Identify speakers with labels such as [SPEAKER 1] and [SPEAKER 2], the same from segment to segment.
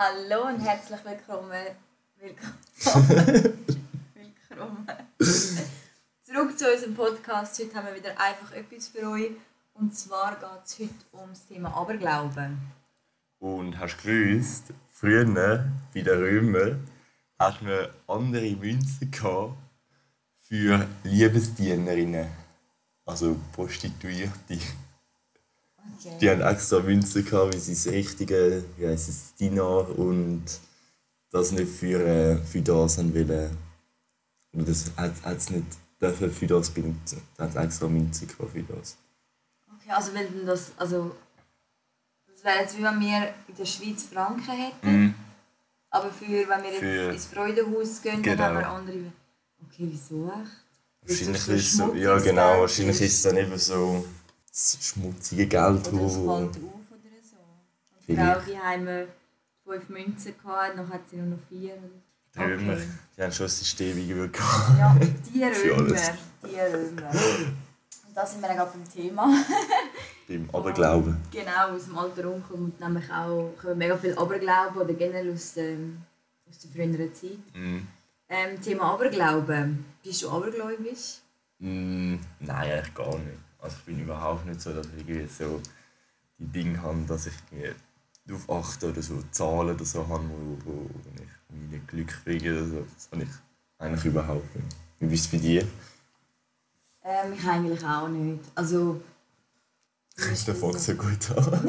[SPEAKER 1] Hallo und herzlich willkommen. Willkommen. willkommen. Zurück zu unserem Podcast. Heute haben wir wieder einfach etwas für euch. Und zwar geht es heute um das Thema Aberglauben.
[SPEAKER 2] Und hast du gewusst, früher bei den Römern hat man andere Münzen gehabt für Liebesdienerinnen. Also Prostituierte. Die haben extra Münzen gehabt, wie sie das richtige, wie heisst es, Dinar und das nicht für, äh, für das haben wollen. Oder das hat es nicht dürfen für das benutzen. Da hat extra Münzen gehabt für das.
[SPEAKER 1] okay, also wenn denn das, also das wäre jetzt wie wenn wir in der Schweiz Franken hätten,
[SPEAKER 2] Mhm.
[SPEAKER 1] aber für wenn wir jetzt
[SPEAKER 2] Für-
[SPEAKER 1] ins Freudenhaus gehen,
[SPEAKER 2] Genau.
[SPEAKER 1] dann haben wir andere. Okay, wieso echt?
[SPEAKER 2] Wahrscheinlich ist es so, ja genau, wahrscheinlich ist es dann eben so das schmutzige Geld,
[SPEAKER 1] Oder es fällt auf oder so. Und die
[SPEAKER 2] Vielleicht.
[SPEAKER 1] Frau, die haben fünf Münzen gehabt, dann hat sie nur noch vier.
[SPEAKER 2] Die Römer,
[SPEAKER 1] Okay.
[SPEAKER 2] die haben schon ein System eingeführt.
[SPEAKER 1] Ja, die Römer. Die Römer. Und da sind wir dann gerade beim Thema.
[SPEAKER 2] Beim Aberglauben.
[SPEAKER 1] genau, aus dem Alter rumkommen und nämlich auch kommen mega viel Aberglauben oder generell aus der, aus der früheren Zeit.
[SPEAKER 2] Mhm.
[SPEAKER 1] Ähm, Thema Aberglauben. Bist du abergläubisch?
[SPEAKER 2] Mm, nein, eigentlich gar nicht. Also ich bin überhaupt nicht so, dass ich irgendwie so die Dinge habe, dass ich irgendwie darauf achte oder so Zahlen oder so habe, wo, wo ich meine Glück kriege oder so. Das habe ich eigentlich überhaupt nicht. Wie ist es bei dir?
[SPEAKER 1] Ähm, ich eigentlich auch nicht. Also,
[SPEAKER 2] Der fängt so gut an.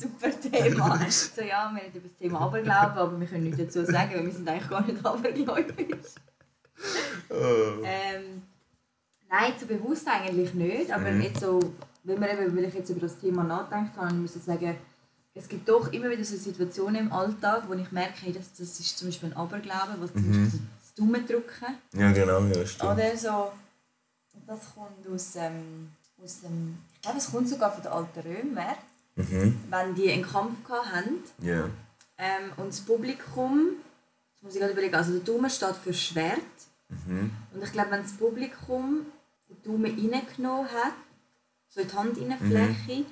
[SPEAKER 1] Super Thema. so, ja, wir reden über das Thema Aberglauben, aber wir können nichts dazu sagen, weil wir sind eigentlich gar nicht abergläubisch.
[SPEAKER 2] Oh.
[SPEAKER 1] Ähm, nein, so bewusst eigentlich nicht, aber
[SPEAKER 2] Mhm.
[SPEAKER 1] nicht so, wenn, wir eben, wenn ich jetzt über das Thema nachdenke, kann ich sagen, es gibt doch immer wieder so Situationen im Alltag, wo ich merke, hey, das, das ist zum Beispiel ein Aberglauben, was zum
[SPEAKER 2] Mhm.
[SPEAKER 1] Beispiel das Daumendrücken
[SPEAKER 2] Ja genau, ja stimmt.
[SPEAKER 1] oder so. Das kommt aus, ähm, aus dem, ich glaube, es kommt sogar von den alten Römern,
[SPEAKER 2] Mhm.
[SPEAKER 1] wenn die einen Kampf hatten
[SPEAKER 2] Ja.
[SPEAKER 1] ähm, und das Publikum, das muss ich gerade überlegen, also der Daumen steht für Schwert.
[SPEAKER 2] Mhm.
[SPEAKER 1] Und ich glaube, wenn das Publikum Daumen reingenommen hat, so in die Handinfläche,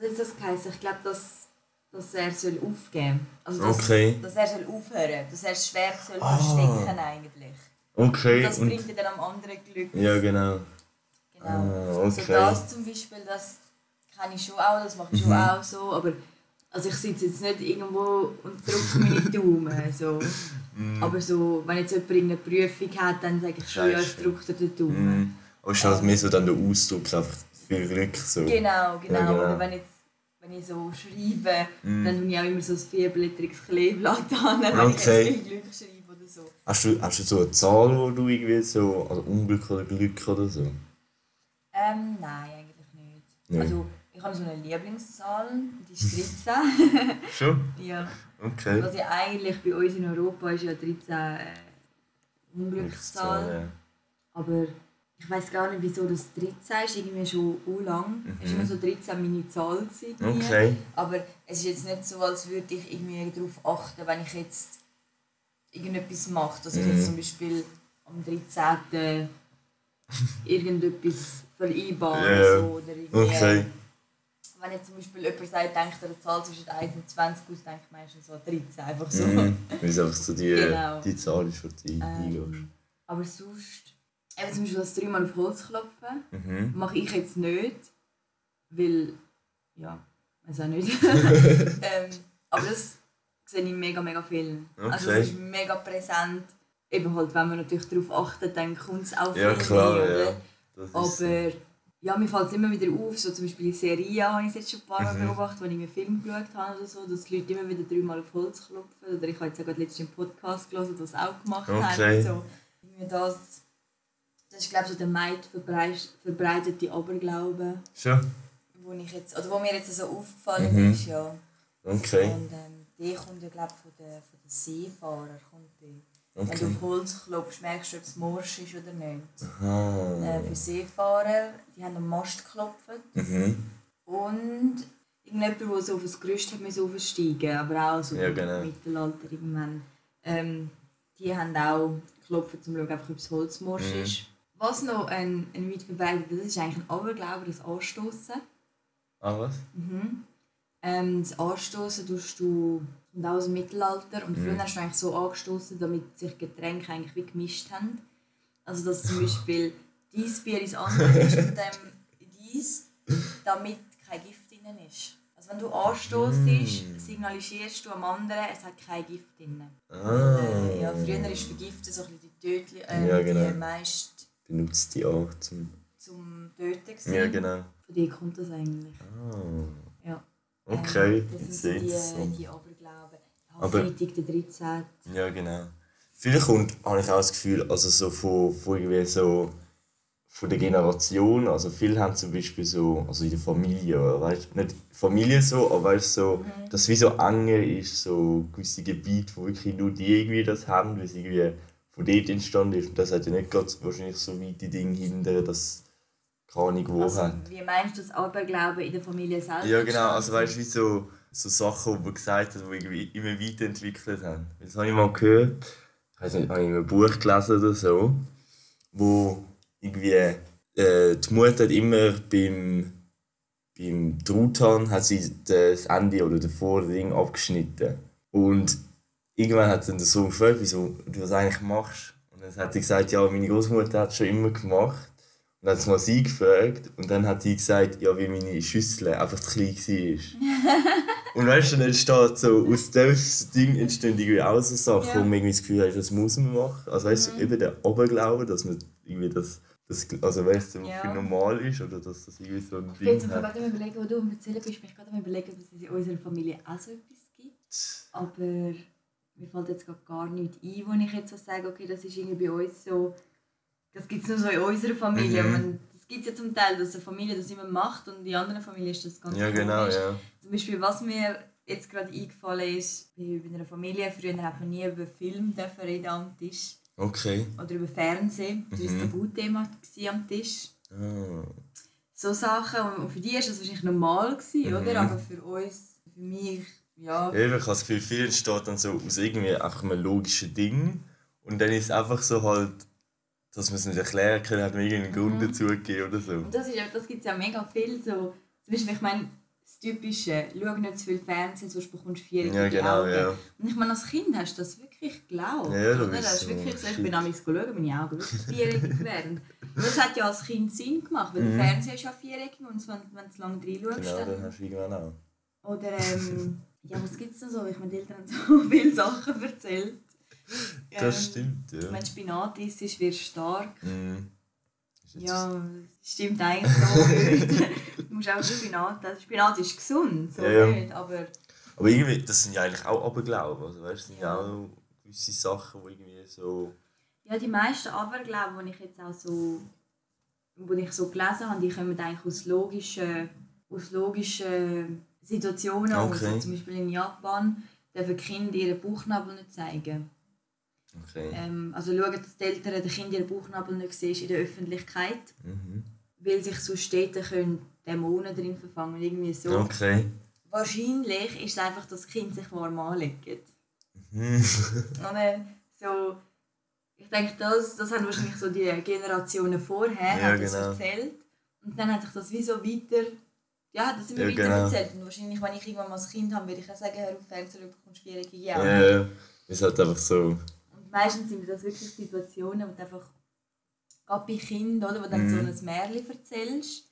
[SPEAKER 1] was hat das geheißen? Ich glaube, dass, dass er soll aufgeben Also dass,
[SPEAKER 2] Okay.
[SPEAKER 1] dass er soll aufhören dass er das Schwert soll
[SPEAKER 2] Ah.
[SPEAKER 1] verstecken eigentlich.
[SPEAKER 2] Okay.
[SPEAKER 1] Das
[SPEAKER 2] und-
[SPEAKER 1] bringt dir dann am anderen Glück.
[SPEAKER 2] Ja genau.
[SPEAKER 1] Genau.
[SPEAKER 2] Ah,
[SPEAKER 1] Also
[SPEAKER 2] okay.
[SPEAKER 1] das zum Beispiel, das kenne ich schon auch, das mache ich schon
[SPEAKER 2] Mhm.
[SPEAKER 1] auch so, aber also ich sitze jetzt nicht irgendwo und drücke meine Daumen. So.
[SPEAKER 2] Mhm.
[SPEAKER 1] Aber so, wenn jetzt jemand irgendeine Prüfung hat, dann sage ich schon, ja, ich drücke den Daumen.
[SPEAKER 2] Mhm. Aber ist halt mehr so dann der Ausdruck viel Glück so.
[SPEAKER 1] Genau, genau.
[SPEAKER 2] Ja, genau.
[SPEAKER 1] Oder wenn, jetzt, wenn ich so schreibe,
[SPEAKER 2] Mhm.
[SPEAKER 1] dann tue ich auch immer so ein vierblättriges Kleeblatt an, wenn ich
[SPEAKER 2] Okay.
[SPEAKER 1] jetzt viel Glück schreibe oder so.
[SPEAKER 2] Hast du, hast du so eine Zahl, wo du irgendwie so, also Unglück oder Glück oder so?
[SPEAKER 1] Ähm, nein, eigentlich nicht.
[SPEAKER 2] Nein.
[SPEAKER 1] Also, ich habe so eine Lieblingszahl, die ist 13.
[SPEAKER 2] Schon?
[SPEAKER 1] ja.
[SPEAKER 2] Okay.
[SPEAKER 1] Was ja eigentlich bei uns in Europa ist ja 13 äh, Unglückszahl.
[SPEAKER 2] Ja.
[SPEAKER 1] Aber ich weiß gar nicht, wieso das 13 ist, irgendwie schon u lang. Es war immer so 13 meine Zahl. gewesen.
[SPEAKER 2] Okay.
[SPEAKER 1] Aber es ist jetzt nicht so, als würde ich irgendwie darauf achten, wenn ich jetzt irgendetwas mache. Dass ich
[SPEAKER 2] Mhm.
[SPEAKER 1] jetzt zum Beispiel am 13. irgendetwas vereinbare
[SPEAKER 2] ja.
[SPEAKER 1] so, oder irgendwie.
[SPEAKER 2] Okay.
[SPEAKER 1] Wenn jetzt zum Beispiel jemand sagt, denkt er eine Zahl zwischen 1 und 20 aus, denke ich meistens so an 13. Einfach so.
[SPEAKER 2] Mhm. Weil es einfach so die,
[SPEAKER 1] Genau.
[SPEAKER 2] die Zahl ist, die du eingehst.
[SPEAKER 1] Ähm, aber sonst, eben zum Beispiel das dreimal auf Holz klopfen,
[SPEAKER 2] Mhm.
[SPEAKER 1] mache ich jetzt nicht, weil, ja, weiß auch nicht. ähm, aber das sehe ich mega, mega viel. Also
[SPEAKER 2] Okay.
[SPEAKER 1] es ist mega präsent. Eben halt, wenn man natürlich darauf achtet, dann kommt es auch
[SPEAKER 2] Ja klar,
[SPEAKER 1] mehr,
[SPEAKER 2] ja.
[SPEAKER 1] Aber ja, mir fällt es immer wieder auf, so zum Beispiel in Serie habe ich es jetzt schon ein paar Mal
[SPEAKER 2] Mhm.
[SPEAKER 1] beobachtet, wenn ich einen Film geschaut habe oder so, dass die Leute immer wieder dreimal auf Holz klopfen. Oder ich habe jetzt auch gerade letztens einen Podcast gelesen, das auch gemacht
[SPEAKER 2] Okay.
[SPEAKER 1] haben. So, das, das ist glaube so der verbrei- verbreitete Aberglaube,
[SPEAKER 2] Schon?
[SPEAKER 1] wo, ich jetzt, oder wo mir jetzt so aufgefallen
[SPEAKER 2] Mhm.
[SPEAKER 1] ist. Ja.
[SPEAKER 2] Okay.
[SPEAKER 1] Und ähm, der kommt ja glaube von den von den Seefahrern. Kommt die. Wenn du
[SPEAKER 2] Okay.
[SPEAKER 1] auf Holz klopfst, merkst du, ob es morsch ist oder nicht.
[SPEAKER 2] Ah.
[SPEAKER 1] Äh, für Seefahrer, die haben am Mast geklopft.
[SPEAKER 2] Mhm.
[SPEAKER 1] Und irgendjemand, der so auf das Gerüst hat müssen aufsteigen aber auch so
[SPEAKER 2] Ja, genau.
[SPEAKER 1] im Mittelalter irgendwann. Ähm, die haben auch geklopft, um zu schauen, ob es Holzmorsch
[SPEAKER 2] Mhm.
[SPEAKER 1] ist. Was noch ein, ein weit verbreiteter, das ist eigentlich ein Aberglaube, das Anstoßen.
[SPEAKER 2] Ah, was?
[SPEAKER 1] Mhm. Ähm, das Anstoßen tust du und aus dem Mittelalter. Und früher
[SPEAKER 2] Mhm.
[SPEAKER 1] hast du eigentlich so angestoßen, damit sich Getränke eigentlich wie gemischt haben. Also dass zum Beispiel dein Bier ins andere ist und dem dies, damit kein Gift drin ist. Also wenn du anstoßt,
[SPEAKER 2] Mm.
[SPEAKER 1] signalisierst du am anderen, es hat kein Gift drin.
[SPEAKER 2] Ah,
[SPEAKER 1] Äh, ja, früher ist Vergiften so ein bisschen die, Tödli äh,
[SPEAKER 2] Ja, genau.
[SPEAKER 1] die meist
[SPEAKER 2] benutzt die auch zum.
[SPEAKER 1] zum Töten. gewesen.
[SPEAKER 2] Ja, genau.
[SPEAKER 1] Von dir kommt das eigentlich.
[SPEAKER 2] Ah,
[SPEAKER 1] Ja.
[SPEAKER 2] okay,
[SPEAKER 1] Ähm, das sind
[SPEAKER 2] sehr
[SPEAKER 1] so die, die Aberglauben.
[SPEAKER 2] Aber-
[SPEAKER 1] Freitag der 13.
[SPEAKER 2] Ja, genau. Vielleicht kommt, habe ich auch das Gefühl, also so von, von irgendwie so von der Generation, also viele haben zum Beispiel so, also in der Familie, weißt, nicht Familie so, aber weißt, so,
[SPEAKER 1] Mhm.
[SPEAKER 2] dass es wie so enger ist, so gewisse Gebiete, wo wirklich nur die irgendwie das haben, weil es irgendwie von dort entstanden ist. Und das hat ja nicht gerade wahrscheinlich so weit die Dinge hindern, dass keine Ahnung wo
[SPEAKER 1] Also,
[SPEAKER 2] hat.
[SPEAKER 1] wie meinst du das Aberglauben in der Familie selber?
[SPEAKER 2] Ja genau, also weißt du, wie so, so Sachen, die man gesagt hat, die irgendwie immer weiterentwickelt haben. Das habe ich mal gehört, ich weiß nicht, habe ich in einem Buch gelesen oder so, wo irgendwie äh, die Mutter hat immer beim, beim Truthahn hat sie das Ende oder den Vording abgeschnitten. Und irgendwann hat dann der Sohn gefragt, wieso du das eigentlich machst. Und dann hat sie gesagt, ja, meine Großmutter hat es schon immer gemacht. Und dann hat sie mal sie gefragt und dann hat sie gesagt, ja, wie meine Schüssel einfach zu klein war. und weißt du, dann entsteht so, aus diesem Ding entstehen irgendwie auch so Sachen,
[SPEAKER 1] Ja.
[SPEAKER 2] wo man irgendwie das Gefühl hat, das muss man machen. Also weißt du, eben der Oberglaube, dass man irgendwie das, das also weißt du,
[SPEAKER 1] Ja.
[SPEAKER 2] für normal ist oder dass das irgendwie so ein
[SPEAKER 1] Ich bin
[SPEAKER 2] Ding
[SPEAKER 1] im Fall
[SPEAKER 2] hat.
[SPEAKER 1] gerade überlegen, wo du am Erzählen bist, bin ich gerade überlegen, ob es in unserer Familie auch so etwas gibt. Aber mir fällt jetzt gerade gar nichts ein, wo ich jetzt so sage, okay, das ist irgendwie bei uns so, das gibt es nur so in unserer Familie.
[SPEAKER 2] Mhm.
[SPEAKER 1] Man, das gibt es ja zum Teil, dass eine Familie das immer macht und in anderen Familien ist das ganz
[SPEAKER 2] Ja, genau,
[SPEAKER 1] komisch.
[SPEAKER 2] ja.
[SPEAKER 1] Zum Beispiel, was mir jetzt gerade eingefallen ist, bei einer Familie, früher hat man nie über Film dürfen reden am Tisch
[SPEAKER 2] Okay.
[SPEAKER 1] oder über Fernsehen. Das war
[SPEAKER 2] Mhm.
[SPEAKER 1] ein Tabuthema am Tisch.
[SPEAKER 2] Ah.
[SPEAKER 1] So Sachen, und für die war das wahrscheinlich normal, gewesen,
[SPEAKER 2] Mhm.
[SPEAKER 1] oder? Aber für uns, für mich, ja.
[SPEAKER 2] Ja, ich habe das Gefühl, viel entsteht dann so aus irgendwie einfach einem logischen Ding. Und dann ist es einfach so halt, dass man es nicht erklären kann, hat man irgendeinen Grund
[SPEAKER 1] Mhm.
[SPEAKER 2] dazu gegeben oder so.
[SPEAKER 1] Und das, ist das gibt es ja mega viel. So, zum Beispiel, ich meine, das Typische, schau nicht zu viel Fernsehen, sonst bekommst du vierjährige
[SPEAKER 2] Ja, genau,
[SPEAKER 1] Augen.
[SPEAKER 2] ja.
[SPEAKER 1] Und ich meine, als Kind hast du das wirklich geglaubt.
[SPEAKER 2] Ja, das
[SPEAKER 1] oder? Das ist wirklich so, ich bin amigs schauen, meine Augen wirklich vierjährig werden. Und das hat ja als Kind Sinn gemacht, weil
[SPEAKER 2] Mhm.
[SPEAKER 1] der Fernseher ist ja vierjährig und wenn, wenn du lange reinschaust,
[SPEAKER 2] Genau, dann
[SPEAKER 1] dann...
[SPEAKER 2] hast du irgendwann auch.
[SPEAKER 1] Oder ähm, ja, was gibt es denn so? Ich meine, die Eltern haben so viele Sachen erzählt.
[SPEAKER 2] Das
[SPEAKER 1] Ähm,
[SPEAKER 2] stimmt, ja.
[SPEAKER 1] Wenn Spinat isst, ist wirst du stark.
[SPEAKER 2] Jetzt-
[SPEAKER 1] Ja, das stimmt eigentlich so du musst auch Spinat essen. Spinat ist gesund, so
[SPEAKER 2] Ja, ja.
[SPEAKER 1] nicht, aber...
[SPEAKER 2] Aber irgendwie, das sind ja eigentlich auch Aberglauben. Also, weißt, das sind ja auch gewisse Sachen, die irgendwie so.
[SPEAKER 1] Ja, die meisten Aberglauben, die ich jetzt auch so, wo ich so gelesen habe, die kommen eigentlich aus logischen, aus logischen Situationen.
[SPEAKER 2] Okay.
[SPEAKER 1] Also zum Beispiel in Japan dürfen Kinder ihren Bauchnabel nicht zeigen.
[SPEAKER 2] Okay.
[SPEAKER 1] Ähm, also schauen, dass die Eltern den Kindern ihren Bauchnabel nicht sehen in der Öffentlichkeit,
[SPEAKER 2] Mhm.
[SPEAKER 1] weil sich so Städte können Dämonen drin verfangen. Irgendwie so.
[SPEAKER 2] Okay.
[SPEAKER 1] Wahrscheinlich ist es einfach, dass das Kind sich warm anlegt.
[SPEAKER 2] Mhm.
[SPEAKER 1] Und dann so, ich denke, das, das haben wahrscheinlich so die Generationen vorher
[SPEAKER 2] Ja, genau.
[SPEAKER 1] erzählt. Und dann hat sich das wie so weiter, ja, das immer
[SPEAKER 2] Ja,
[SPEAKER 1] weiter
[SPEAKER 2] genau.
[SPEAKER 1] erzählt. Und wahrscheinlich, wenn ich irgendwann mal ein Kind habe, würde ich auch sagen, hör auf Fernsehen, du bekommst
[SPEAKER 2] Ja,
[SPEAKER 1] Jahre.
[SPEAKER 2] ja. Ist halt einfach so.
[SPEAKER 1] Und meistens sind das wirklich Situationen, wo du einfach, gerade bei Kindern, oder, wo du dann
[SPEAKER 2] Mhm.
[SPEAKER 1] so ein Märchen erzählst,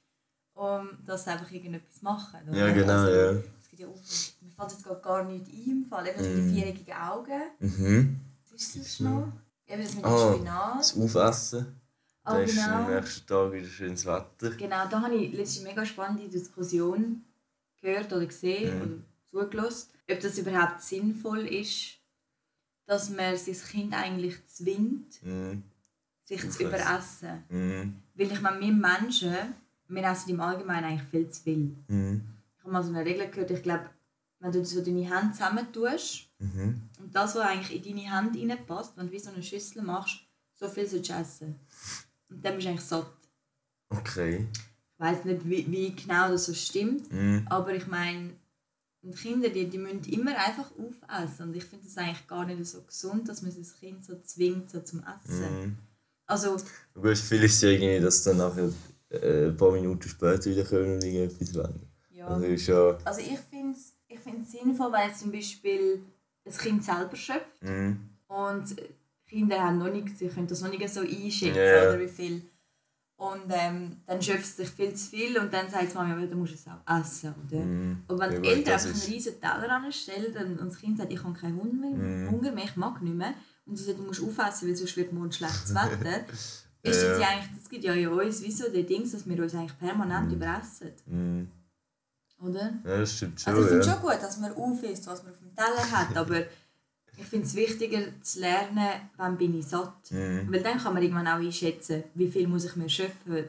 [SPEAKER 1] um dass sie einfach irgendetwas machen. Oder?
[SPEAKER 2] Ja, genau,
[SPEAKER 1] also,
[SPEAKER 2] ja.
[SPEAKER 1] Es gibt ja auch, mir fällt jetzt gerade gar nicht ein im Fall, eben mit
[SPEAKER 2] Mhm.
[SPEAKER 1] den vierjährigen Augen.
[SPEAKER 2] Mhm.
[SPEAKER 1] Was ist das noch? Eben das mit dem
[SPEAKER 2] Ah,
[SPEAKER 1] Spinat.
[SPEAKER 2] Das Aufessen. Da ist
[SPEAKER 1] genau.
[SPEAKER 2] am nächsten Tag wieder schönes Wetter.
[SPEAKER 1] Genau, da habe ich letzte mega spannende Diskussion gehört oder gesehen
[SPEAKER 2] Mhm.
[SPEAKER 1] oder zugelassen, ob das überhaupt sinnvoll ist, dass man sein Kind eigentlich zwingt,
[SPEAKER 2] Mhm.
[SPEAKER 1] sich zu überessen.
[SPEAKER 2] Mhm.
[SPEAKER 1] Weil ich meine, wir Menschen, wir essen im Allgemeinen eigentlich viel zu viel. Ich habe mal so eine Regel gehört, ich glaube, wenn du so deine Hände zusammen tust
[SPEAKER 2] Mhm.
[SPEAKER 1] und das, was eigentlich in deine Hände reinpasst, wenn du wie so eine Schüssel machst, so viel sollst du essen. Und dann bist du eigentlich satt.
[SPEAKER 2] Okay.
[SPEAKER 1] Ich weiß nicht, wie, wie genau das so stimmt,
[SPEAKER 2] Mhm.
[SPEAKER 1] aber ich meine, und Kinder, die, die müssen immer einfach aufessen. Und ich finde es eigentlich gar nicht so gesund, dass man sein Kind so zwingt so zum Essen.
[SPEAKER 2] Mhm.
[SPEAKER 1] Also,
[SPEAKER 2] Gut, viel ist ja irgendwie, dass dann nachher äh, ein paar Minuten später wieder kommen und irgendetwas wollen.
[SPEAKER 1] ja.
[SPEAKER 2] Also ist ja.
[SPEAKER 1] Also ich finde es es sinnvoll, weil zum Beispiel das Kind selber schöpft
[SPEAKER 2] Mhm.
[SPEAKER 1] und Kinder haben noch nicht, sie können das noch nicht so einschätzen,
[SPEAKER 2] Ja.
[SPEAKER 1] oder wie viel. Und ähm, dann schöpft es sich viel zu viel und dann sagt die Mama, ja, dann musst du es auch essen, oder?
[SPEAKER 2] Mhm.
[SPEAKER 1] Und wenn
[SPEAKER 2] Ja,
[SPEAKER 1] die Eltern einfach einen riesen Teller anstellen und das Kind sagt, ich habe keinen Hunger mehr,
[SPEAKER 2] Mhm.
[SPEAKER 1] Hunger mehr, ich mag nicht mehr, und sie sagt, du musst aufessen, weil sonst wird morgen schlechtes Wetter, ist das ja eigentlich, das gibt ja in uns wie so die Dings, dass wir uns eigentlich permanent
[SPEAKER 2] Mhm.
[SPEAKER 1] überessen,
[SPEAKER 2] Mhm.
[SPEAKER 1] oder?
[SPEAKER 2] Ja, das stimmt schon.
[SPEAKER 1] Also ich finde
[SPEAKER 2] ja.
[SPEAKER 1] schon gut, dass man aufisst, was man auf dem Teller hat, aber ich finde es wichtiger zu lernen, wann bin ich satt.
[SPEAKER 2] Mhm.
[SPEAKER 1] Weil dann kann man irgendwann auch einschätzen, wie viel muss ich mir schöpfen.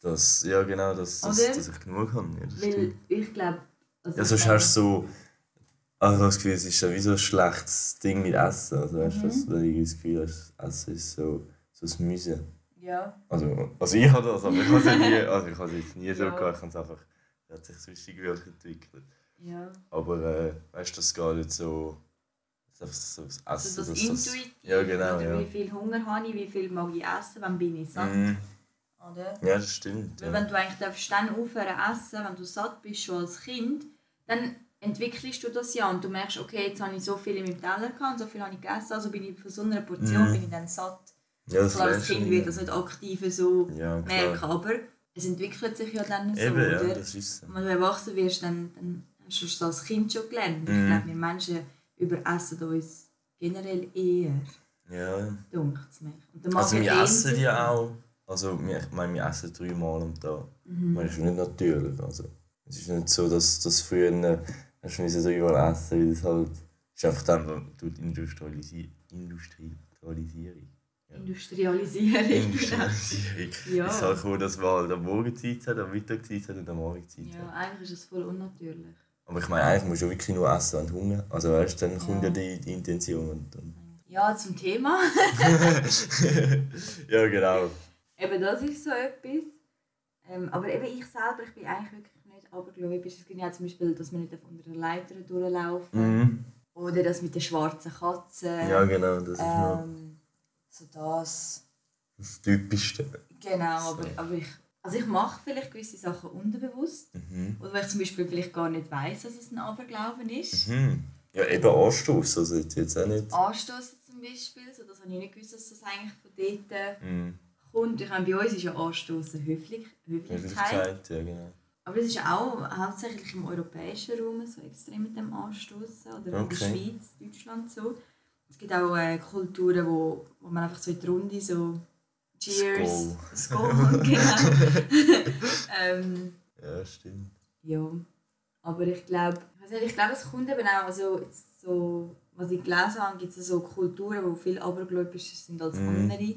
[SPEAKER 2] Das, ja, genau, dass, dass,
[SPEAKER 1] Oder?
[SPEAKER 2] dass ich genug habe. Ja, das
[SPEAKER 1] Weil
[SPEAKER 2] stimmt.
[SPEAKER 1] ich glaube... Also
[SPEAKER 2] Ja, sonst hast du so. Also das Gefühl, es ist ja wie so ein schlechtes Ding mit Essen. Also weißt
[SPEAKER 1] Mhm.
[SPEAKER 2] du irgendwie das Gefühl hast, Essen ist so, so ein Müsse.
[SPEAKER 1] Ja.
[SPEAKER 2] Also, also ich habe das, aber ich habe es nie, also ich habe es jetzt nie so
[SPEAKER 1] Ja.
[SPEAKER 2] gehabt. Ich habe es einfach, es hat sich sonst irgendwie entwickelt.
[SPEAKER 1] ja.
[SPEAKER 2] Aber äh, weißt du, das geht jetzt so. Das das Essen.
[SPEAKER 1] Also das
[SPEAKER 2] dass
[SPEAKER 1] Intuitiv,
[SPEAKER 2] Ja, genau,
[SPEAKER 1] oder
[SPEAKER 2] ja.
[SPEAKER 1] wie viel Hunger habe ich, wie viel mag ich essen, wann bin ich satt.
[SPEAKER 2] Mhm.
[SPEAKER 1] Oder?
[SPEAKER 2] Ja, das stimmt.
[SPEAKER 1] Weil
[SPEAKER 2] Ja.
[SPEAKER 1] wenn du eigentlich darfst dann aufhören essen, wenn du satt bist schon als Kind, dann entwickelst du das ja und du merkst, okay, jetzt habe ich so viel in meinem Teller gehabt, und so viel habe ich gegessen, also bin ich von so einer Portion
[SPEAKER 2] Mhm.
[SPEAKER 1] bin ich dann satt.
[SPEAKER 2] ja, das
[SPEAKER 1] Klar, als Kind wird das nicht aktiv so
[SPEAKER 2] Ja,
[SPEAKER 1] merken, aber es entwickelt sich ja dann so,
[SPEAKER 2] Eben, ja, das ist so.
[SPEAKER 1] Und wenn du erwachsen wirst, dann, dann hast du es als Kind schon gelernt. Ich
[SPEAKER 2] Mhm.
[SPEAKER 1] glaube, wir Menschen überessen uns generell eher,
[SPEAKER 2] Ja.
[SPEAKER 1] dunkt es mich. Und der
[SPEAKER 2] Also wir essen
[SPEAKER 1] sich
[SPEAKER 2] ja auch. Also wir, ich meine, wir essen dreimal am Tag.
[SPEAKER 1] Mhm.
[SPEAKER 2] Das ist nicht natürlich. Also, es ist nicht so, dass das früher äh, hast du müssen dreimal essen, weil es halt ist einfach dann durch die Industrialisi Industrialisierung. Ja.
[SPEAKER 1] Industrialisierung.
[SPEAKER 2] Industrialisierung.
[SPEAKER 1] Ja.
[SPEAKER 2] Es ist halt gekommen, dass man halt am Morgenzeit hat, am Mittagszeit hat und am Abendzeit
[SPEAKER 1] Ja,
[SPEAKER 2] hat.
[SPEAKER 1] eigentlich ist es voll unnatürlich.
[SPEAKER 2] Aber ich meine, eigentlich musst du wirklich nur essen, wenn du Hunger Also weißt dann kommt
[SPEAKER 1] Ja.
[SPEAKER 2] ja die, die Intention. Und, und
[SPEAKER 1] Ja, zum Thema.
[SPEAKER 2] ja, genau.
[SPEAKER 1] eben das ist so etwas. Ähm, aber eben ich selber, ich bin eigentlich wirklich nicht abergläubisch. Es gibt ja zum Beispiel, dass man nicht auf unter der Leiter durchlaufen
[SPEAKER 2] Mhm.
[SPEAKER 1] Oder das mit der schwarzen Katze.
[SPEAKER 2] Ja, genau, das ist noch
[SPEAKER 1] ähm, so das.
[SPEAKER 2] das Typischste.
[SPEAKER 1] Genau, aber, aber ich, also ich mache vielleicht gewisse Sachen unterbewusst.
[SPEAKER 2] Mhm.
[SPEAKER 1] Oder weil ich zum Beispiel vielleicht gar nicht weiß, dass es ein Aberglauben ist.
[SPEAKER 2] Mhm. Ja, eben Anstoß, also jetzt auch nicht.
[SPEAKER 1] Anstoßen zum Beispiel, so, das habe ich nicht gewusst, dass das eigentlich von dort äh,
[SPEAKER 2] Mhm.
[SPEAKER 1] kommt. Ich meine, bei uns ist ja Anstoßen Höflich, Höflichkeit.
[SPEAKER 2] Höflichkeit, ja genau.
[SPEAKER 1] Aber das ist auch hauptsächlich im europäischen Raum so extrem mit dem Anstoßen. Oder in der
[SPEAKER 2] Okay.
[SPEAKER 1] Schweiz, Deutschland so. Es gibt auch äh, Kulturen, wo, wo man einfach so in die Runde so Cheers, Skål, genau. ähm,
[SPEAKER 2] Ja, stimmt.
[SPEAKER 1] ja, aber ich glaube, ich, glaube, es kommt eben auch, also jetzt so, was ich gelesen habe, gibt es so Kulturen, die viel abergläubischer sind als
[SPEAKER 2] Mhm.
[SPEAKER 1] andere.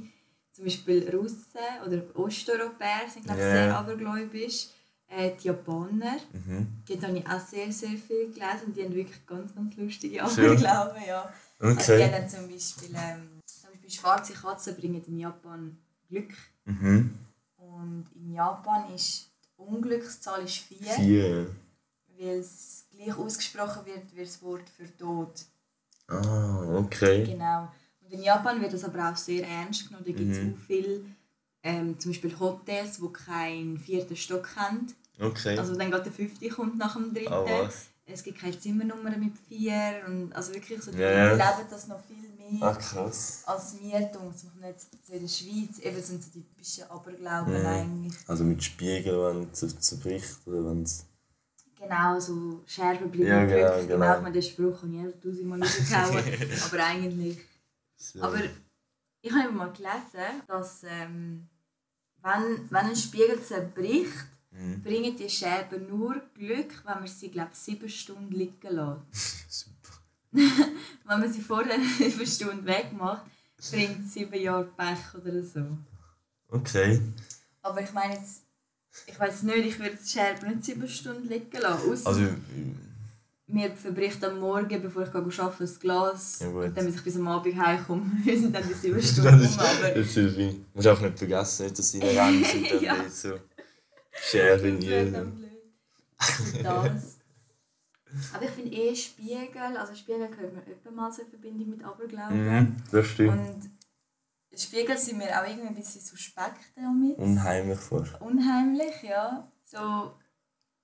[SPEAKER 1] Zum Beispiel Russen oder Osteuropäer sind glaube ich
[SPEAKER 2] Ja.
[SPEAKER 1] sehr abergläubisch. Äh, die Japaner,
[SPEAKER 2] Mhm.
[SPEAKER 1] dort habe ich auch sehr, sehr viel gelesen und die haben wirklich ganz, ganz lustige. Aberglauben. Ja. Also die
[SPEAKER 2] Okay.
[SPEAKER 1] haben dann zum Beispiel, ähm, zum Beispiel schwarze Katzen bringen in Japan Glück.
[SPEAKER 2] Mhm.
[SPEAKER 1] Und in Japan ist die Unglückszahl ist 4
[SPEAKER 2] Vier.
[SPEAKER 1] weil es gleich ausgesprochen wird wie das Wort für Tod.
[SPEAKER 2] Ah, okay.
[SPEAKER 1] Genau. Und in Japan wird das aber auch sehr ernst genommen. Da gibt es
[SPEAKER 2] Mhm.
[SPEAKER 1] auch viele, ähm, zum Beispiel Hotels, die keinen vierten Stock haben.
[SPEAKER 2] Okay.
[SPEAKER 1] Also dann geht der fünfte kommt nach dem dritten.
[SPEAKER 2] was?
[SPEAKER 1] Es gibt keine Zimmernummern mit vier. Und also wirklich so, die
[SPEAKER 2] ja.
[SPEAKER 1] leben das noch viel mehr
[SPEAKER 2] Ah, krass.
[SPEAKER 1] als wir. tun. Das machen wir jetzt in der Schweiz. Eben sind so typische Aberglauben
[SPEAKER 2] Mhm.
[SPEAKER 1] eigentlich.
[SPEAKER 2] Also mit Spiegel, wenn es zerbricht oder wenn es.
[SPEAKER 1] Genau, so Scherben bleiben
[SPEAKER 2] Ja, genau, genau.
[SPEAKER 1] Ich meine, den Spruch ich auch tausendmal rausgehauen. aber eigentlich...
[SPEAKER 2] So.
[SPEAKER 1] Aber ich habe mal gelesen, dass ähm, wenn, wenn ein Spiegel zerbricht,
[SPEAKER 2] Mhm.
[SPEAKER 1] bringen die Scherben nur Glück, wenn man sie, glaube sieben Stunden liegen lässt. Wenn man sie vor den sieben Stunden wegmacht, bringt es sieben Jahre Pech oder so.
[SPEAKER 2] Okay.
[SPEAKER 1] Aber ich meine jetzt, ich weiß nicht, ich würde die Scherben nicht sieben Stunden liegen lassen. Ausser
[SPEAKER 2] Also,
[SPEAKER 1] mir verbricht am Morgen, bevor ich arbeite, das Glas.
[SPEAKER 2] Ja,
[SPEAKER 1] und dann, bis ich bis am Abend heimkomme, sind dann die sieben Stunden
[SPEAKER 2] das
[SPEAKER 1] rum. Aber
[SPEAKER 2] das ist. Du musst auch nicht vergessen, nicht, dass deine Hände sind dann
[SPEAKER 1] Ja.
[SPEAKER 2] nicht so. Schere in
[SPEAKER 1] Das das. Aber ich finde eh Spiegel, also Spiegel gehört mir öfter mal so in Verbindung mit Aberglauben.
[SPEAKER 2] Mhm, das stimmt.
[SPEAKER 1] Und Spiegel sind mir auch irgendwie ein bisschen suspekt damit.
[SPEAKER 2] Unheimlich vor.
[SPEAKER 1] Unheimlich, ja. So,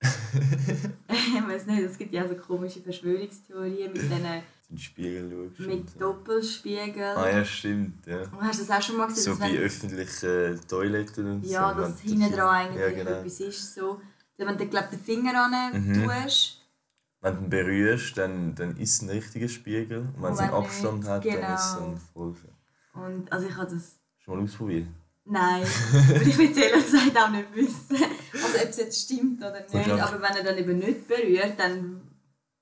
[SPEAKER 1] ich weiß nicht, es gibt ja so komische Verschwörungstheorien mit diesen
[SPEAKER 2] den Spiegel schaust.
[SPEAKER 1] mit
[SPEAKER 2] so.
[SPEAKER 1] Doppelspiegel.
[SPEAKER 2] Ah ja, stimmt, ja.
[SPEAKER 1] Und hast du das auch schon mal gesehen?
[SPEAKER 2] So
[SPEAKER 1] dass
[SPEAKER 2] bei öffentlichen Toiletten und
[SPEAKER 1] Ja,
[SPEAKER 2] so.
[SPEAKER 1] dass
[SPEAKER 2] wenn
[SPEAKER 1] hinten dran eigentlich
[SPEAKER 2] Ja, genau.
[SPEAKER 1] etwas ist. So. Wenn du glaub, den Finger an
[SPEAKER 2] Mhm.
[SPEAKER 1] tust,
[SPEAKER 2] Wenn du ihn berührst, dann, dann ist es ein richtiger Spiegel. Und wenn es einen Abstand
[SPEAKER 1] nicht,
[SPEAKER 2] hat, dann ist es
[SPEAKER 1] genau.
[SPEAKER 2] ein falscher.
[SPEAKER 1] und also ich habe das...
[SPEAKER 2] Schon mal ausprobiert?
[SPEAKER 1] Nein, aber ich will es ehrlich gesagt auch nicht wissen. Also ob es jetzt stimmt oder nicht. Aber wenn er dann eben nicht berührt, dann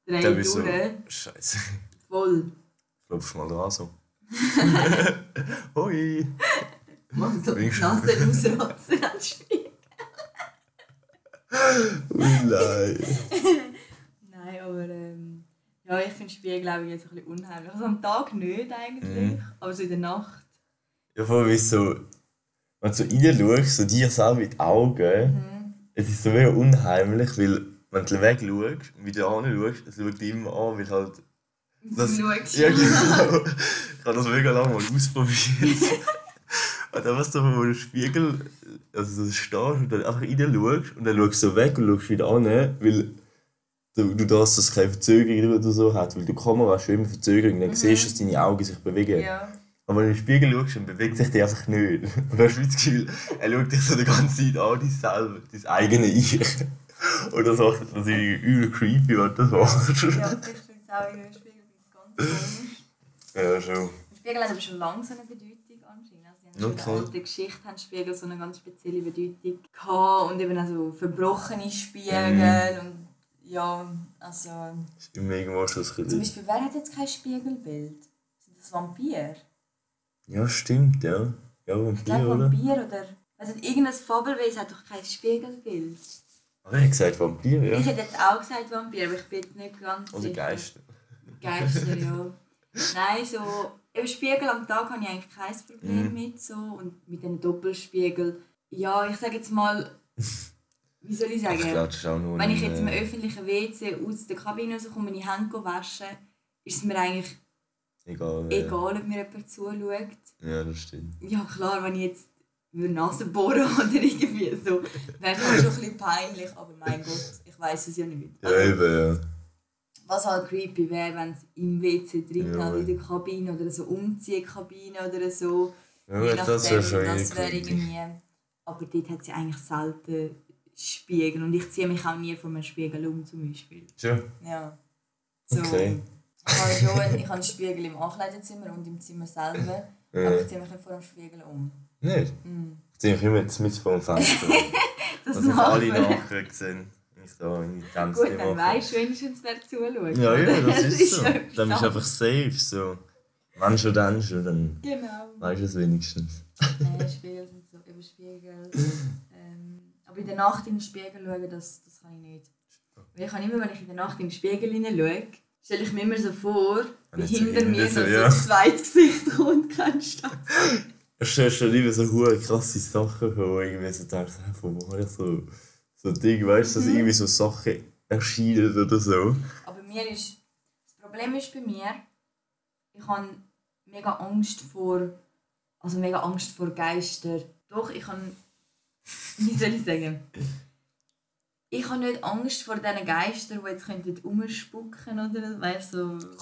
[SPEAKER 2] bist du
[SPEAKER 1] durch.
[SPEAKER 2] so, Scheiße.
[SPEAKER 1] Voll.
[SPEAKER 2] Klopfst mal dran so. Hoi!
[SPEAKER 1] Mach so die Nase rausrotzen ans Spiel.
[SPEAKER 2] Ui, nein.
[SPEAKER 1] Aber ähm, ja, ich finde Spiegel ich jetzt ein bisschen unheimlich. Also am Tag nicht eigentlich,
[SPEAKER 2] Mhm.
[SPEAKER 1] aber so in der Nacht.
[SPEAKER 2] Ja, vor allem, so, wenn du so reinschaust, so dir selber die Augen,
[SPEAKER 1] Mhm.
[SPEAKER 2] es ist so mega unheimlich, weil wenn du weg schaust und wieder anschaust, es schaut dich immer an, weil halt. Das-
[SPEAKER 1] du schaust.
[SPEAKER 2] Ja, genau. Ich habe das mega lange mal ausprobiert. und dann was du vor dem Spiegel, also so stehst und dann einfach reinschaust und dann schaust du so weg und schaust wieder an, weil du, du das, dass es keine Verzögerung oder so hat, weil die Kamera hast du immer Verzögerung, dann
[SPEAKER 1] Mhm.
[SPEAKER 2] siehst du, dass deine Augen sich bewegen.
[SPEAKER 1] Ja.
[SPEAKER 2] Aber wenn du in den Spiegel schaust, dann bewegt sich der einfach nicht. Und dann hast du das Gefühl, er schaut dich so die ganze Zeit an, dich selber, dein eigene Ich. Und das macht das irgendwie übel creepy, wenn du das machst.
[SPEAKER 1] ja, ich finde es auch im Spiegel ganz komisch.
[SPEAKER 2] Ja, schon.
[SPEAKER 1] Im Spiegel hat aber schon lange so eine Bedeutung anscheinend. Also, in der alten Geschichte haben Spiegel so eine ganz spezielle Bedeutung gehabt und eben auch so verbrochene Spiegel
[SPEAKER 2] Mhm.
[SPEAKER 1] und ja, also...
[SPEAKER 2] Ist immer irgendwo schon ein
[SPEAKER 1] Zum. Beispiel, wer hat jetzt kein Spiegelbild? Sind das Vampir?
[SPEAKER 2] Ja, stimmt, ja. Ja,
[SPEAKER 1] Ich
[SPEAKER 2] Vampir,
[SPEAKER 1] glaube
[SPEAKER 2] oder?
[SPEAKER 1] Vampir oder... Also irgendein Fabelwesen hat doch kein Spiegelbild.
[SPEAKER 2] Aber ich habe gesagt Vampir, ja.
[SPEAKER 1] Ich hätte jetzt auch gesagt Vampir, aber ich bin jetzt nicht ganz
[SPEAKER 2] Oder
[SPEAKER 1] sicher.
[SPEAKER 2] Geister.
[SPEAKER 1] Geister, ja. Nein, so im Spiegel am Tag habe ich eigentlich kein Problem
[SPEAKER 2] Mhm.
[SPEAKER 1] mit so und mit den Doppelspiegel. Ja, ich sage jetzt mal, wie soll ich
[SPEAKER 2] Ich
[SPEAKER 1] sagen?
[SPEAKER 2] nur
[SPEAKER 1] Wenn ich jetzt im
[SPEAKER 2] äh,
[SPEAKER 1] öffentlichen WC aus der Kabine rauskomme und meine Hände wasche, ist es mir eigentlich
[SPEAKER 2] Egal.
[SPEAKER 1] egal, ob mir jemand zuschaut.
[SPEAKER 2] Ja, das stimmt.
[SPEAKER 1] Ja klar, wenn ich jetzt über Nase bohre oder irgendwie so, wäre das schon ein bisschen peinlich, aber mein Gott, ich weiß es ja nicht.
[SPEAKER 2] Ja,
[SPEAKER 1] Also,
[SPEAKER 2] eben, ja.
[SPEAKER 1] was halt creepy wäre, wenn es im WC drin
[SPEAKER 2] Ja.
[SPEAKER 1] halt in der Kabine oder so Umziehkabine oder so.
[SPEAKER 2] Ja,
[SPEAKER 1] Je
[SPEAKER 2] das wäre
[SPEAKER 1] nachdem,
[SPEAKER 2] schon
[SPEAKER 1] das wäre
[SPEAKER 2] irgendwie.
[SPEAKER 1] irgendwie. Aber dort hat sie eigentlich selten Spiegel und ich ziehe mich auch nie von einem Spiegel um zum Beispiel.
[SPEAKER 2] Schon?
[SPEAKER 1] Ja. So.
[SPEAKER 2] Okay.
[SPEAKER 1] Ich habe schon einen, ich habe einen Spiegel im Ankleidezimmer und im Zimmer selber, aber ich ziehe mich nicht vor dem Spiegel um.
[SPEAKER 2] Nicht?
[SPEAKER 1] Mhm.
[SPEAKER 2] Ich ziehe mich immer jetzt mit vor dem Fenster.
[SPEAKER 1] Das
[SPEAKER 2] dass ich alle nachher sehen, ich da in die Tänze
[SPEAKER 1] Gut, dann weisst du wenigstens, wer zuschaut.
[SPEAKER 2] Ja, ja, das ist so. Dann bist du einfach safe. So. Wenn schon, dann schon, dann
[SPEAKER 1] Genau.
[SPEAKER 2] weißt du es wenigstens.
[SPEAKER 1] Nein, Spiegel sind so über Spiegel. Ähm, aber in der Nacht in den Spiegel schauen, das, das kann ich nicht. Weil ich kann immer, wenn ich in der Nacht in den Spiegel hineinschaue, stelle ich mir immer so vor, wie hinter mir
[SPEAKER 2] so,
[SPEAKER 1] so, so
[SPEAKER 2] ja.
[SPEAKER 1] ein zweites Gesicht kommt, kennst du das?
[SPEAKER 2] Stellst dir lieber so hohe krasse Sachen vor, wo irgendwie so denkst, hä, von wo habe ich so, so Ding, weißt du, dass
[SPEAKER 1] Mhm.
[SPEAKER 2] irgendwie so Sachen erscheinen oder so.
[SPEAKER 1] Aber mir ist, das Problem ist bei mir, ich habe mega Angst vor, also mega Angst vor Geistern. Doch, ich habe, wie soll ich sagen, ich habe nicht Angst vor diesen Geistern, die jetzt könnten umspucken oder so, weißt so, so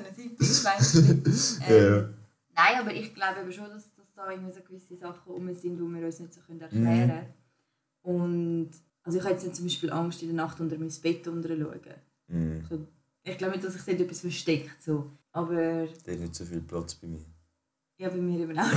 [SPEAKER 1] eine Typusschweinchen. Ähm,
[SPEAKER 2] Ja.
[SPEAKER 1] Nein, aber ich glaube eben schon, dass, dass da irgendwie so gewisse Sachen rum sind, die wir uns nicht so können erklären können. Und also ich habe jetzt nicht zum Beispiel Angst, in der Nacht unter mein Bett.
[SPEAKER 2] Mhm.
[SPEAKER 1] So, ich glaube nicht, dass sich dort etwas versteckt. So. Aber
[SPEAKER 2] Da hat nicht so viel Platz bei mir.
[SPEAKER 1] Ja, bei mir eben auch.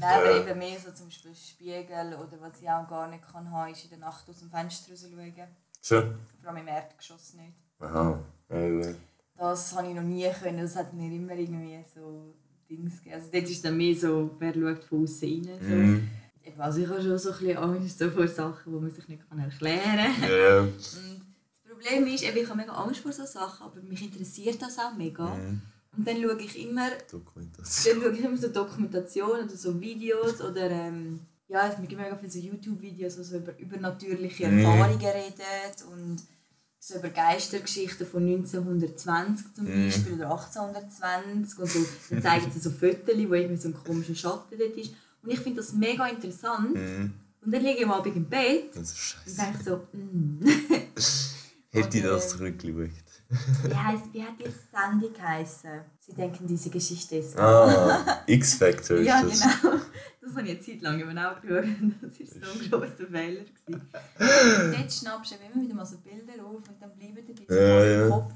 [SPEAKER 1] Nein, aber eben mehr so zum Beispiel Spiegel oder was ich auch gar nicht kann haben, ist in der Nacht aus dem Fenster raus schauen.
[SPEAKER 2] Schon?
[SPEAKER 1] Vor allem im Erdgeschoss nicht.
[SPEAKER 2] Aha. Ja.
[SPEAKER 1] Das habe ich noch nie können. Das hat mir immer irgendwie so Dings gegeben. Also dort ist dann mehr so, wer schaut von außen rein. So. Eben, Also ich habe schon so ein bisschen Angst so vor Sachen, die man sich nicht kann erklären kann.
[SPEAKER 2] Ja.
[SPEAKER 1] Und das Problem ist, ich habe mega Angst vor solchen Sachen, aber mich interessiert das auch mega.
[SPEAKER 2] Mhm.
[SPEAKER 1] Und dann schaue ich immer,
[SPEAKER 2] Dokumentation.
[SPEAKER 1] dann schaue ich immer so Dokumentationen oder so Videos oder ähm, ja, es gibt mega viele so YouTube-Videos, die so über übernatürliche
[SPEAKER 2] Mhm.
[SPEAKER 1] Erfahrungen reden und so über Geistergeschichten von 1920 zum
[SPEAKER 2] Mhm.
[SPEAKER 1] Beispiel oder 1820 und so, dann zeigen sie so Fotos, wo irgendwie so ein komischer Schatten dort ist. Und ich finde das mega interessant.
[SPEAKER 2] Mhm.
[SPEAKER 1] Und dann liege ich am Abend im Bett und denke so, mm.
[SPEAKER 2] Hätte ich das zurückgeschaut.
[SPEAKER 1] Wie, heisst, wie hat die Sendung geheißen? Sie denken, diese Geschichte ist
[SPEAKER 2] Ah, X-Factor ist
[SPEAKER 1] Ja,
[SPEAKER 2] das.
[SPEAKER 1] genau. Das habe ich eine Zeit lang eben auch geschaut. Das war so ein grosser Fehler. gewesen. Und dort schnappst du immer wieder mal so Bilder auf und dann bleiben die so
[SPEAKER 2] Ja,
[SPEAKER 1] im
[SPEAKER 2] ja.
[SPEAKER 1] Kopf.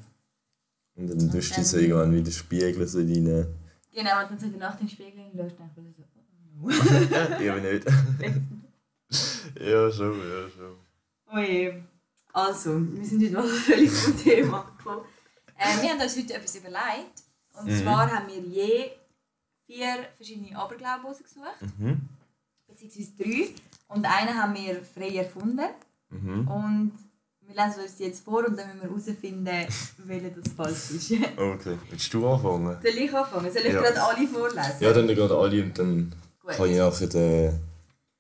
[SPEAKER 2] Und dann tust du
[SPEAKER 1] dann-
[SPEAKER 2] irgendwann wieder spiegeln, so in deine...
[SPEAKER 1] Genau, und dann so in der Nacht im Spiegel schaust du einfach so, oh.
[SPEAKER 2] ich aber nicht. ja, schon, ja, schon.
[SPEAKER 1] Oh je. Also, wir sind heute mal völlig vom Thema gekommen. Äh, wir haben uns heute etwas überlegt. Und
[SPEAKER 2] Mhm.
[SPEAKER 1] zwar haben wir je vier verschiedene Aberglauben rausgesucht.
[SPEAKER 2] Mhm.
[SPEAKER 1] Beziehungsweise drei. Und einen haben wir frei erfunden.
[SPEAKER 2] Mhm.
[SPEAKER 1] Und wir lesen uns die jetzt vor und dann müssen wir herausfinden, welcher das falsch ist. Soll
[SPEAKER 2] Okay, willst du anfangen?
[SPEAKER 1] ich anfangen? Soll ich
[SPEAKER 2] Ja.
[SPEAKER 1] gerade alle vorlesen?
[SPEAKER 2] Ja, dann gerade alle und dann
[SPEAKER 1] Gut.
[SPEAKER 2] kann ich nachher äh,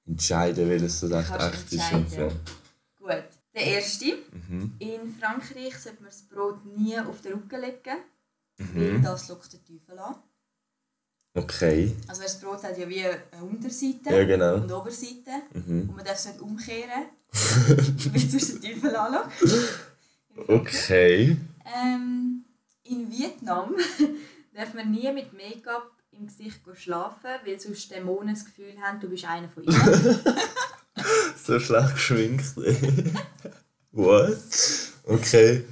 [SPEAKER 2] entscheiden, welches das echt ist. so.
[SPEAKER 1] Gut. Der erste.
[SPEAKER 2] Mhm.
[SPEAKER 1] In Frankreich sollte man das Brot nie auf den Rücken legen, weil
[SPEAKER 2] Mhm.
[SPEAKER 1] das lockt den Teufel an.
[SPEAKER 2] Okay.
[SPEAKER 1] Also das Brot hat ja wie eine Unterseite
[SPEAKER 2] Ja, genau.
[SPEAKER 1] und eine Oberseite.
[SPEAKER 2] Mhm.
[SPEAKER 1] Und man darf es nicht umkehren, weil sonst der Teufel anlockt.
[SPEAKER 2] Okay.
[SPEAKER 1] Ähm, in Vietnam darf man nie mit Make-up im Gesicht schlafen, weil sonst Dämonen das Gefühl haben, du bist einer von ihnen.
[SPEAKER 2] So schlecht geschminkt. What? Okay.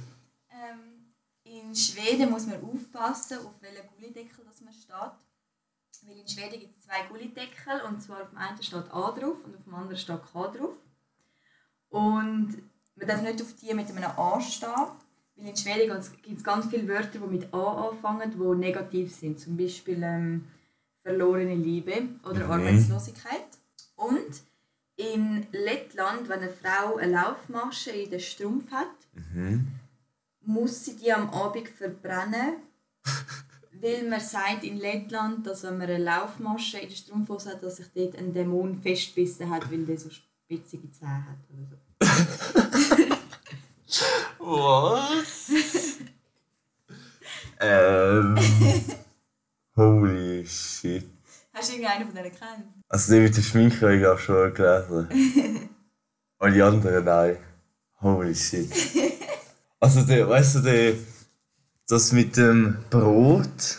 [SPEAKER 1] ähm, in Schweden muss man aufpassen, auf welchen Gullideckel das man steht. Weil in Schweden gibt es zwei Gullideckel und zwar auf dem einen steht A drauf und auf dem anderen steht K drauf. Und man darf nicht auf die mit einem A stehen, weil in Schweden gibt es ganz viele Wörter, die mit A anfangen, die negativ sind. Zum Beispiel ähm, verlorene Liebe oder
[SPEAKER 2] Mhm.
[SPEAKER 1] Arbeitslosigkeit. Und in Lettland, wenn eine Frau eine Laufmasche in den Strumpf hat,
[SPEAKER 2] Mhm.
[SPEAKER 1] muss sie die am Abend verbrennen. weil man sagt in Lettland, dass wenn man eine Laufmasche in der Strumpfhose hat, dass sich dort ein Dämon festbissen hat, weil der so spitzige Zähne hat. Oder so.
[SPEAKER 2] Was? ähm. Holy shit.
[SPEAKER 1] Hast du irgendeinen von denen gekannt?
[SPEAKER 2] Also, die mit der Schminke habe ich auch schon gelesen. Und die anderen nein. Holy shit. Also, der, weißt du, der, das mit dem Brot,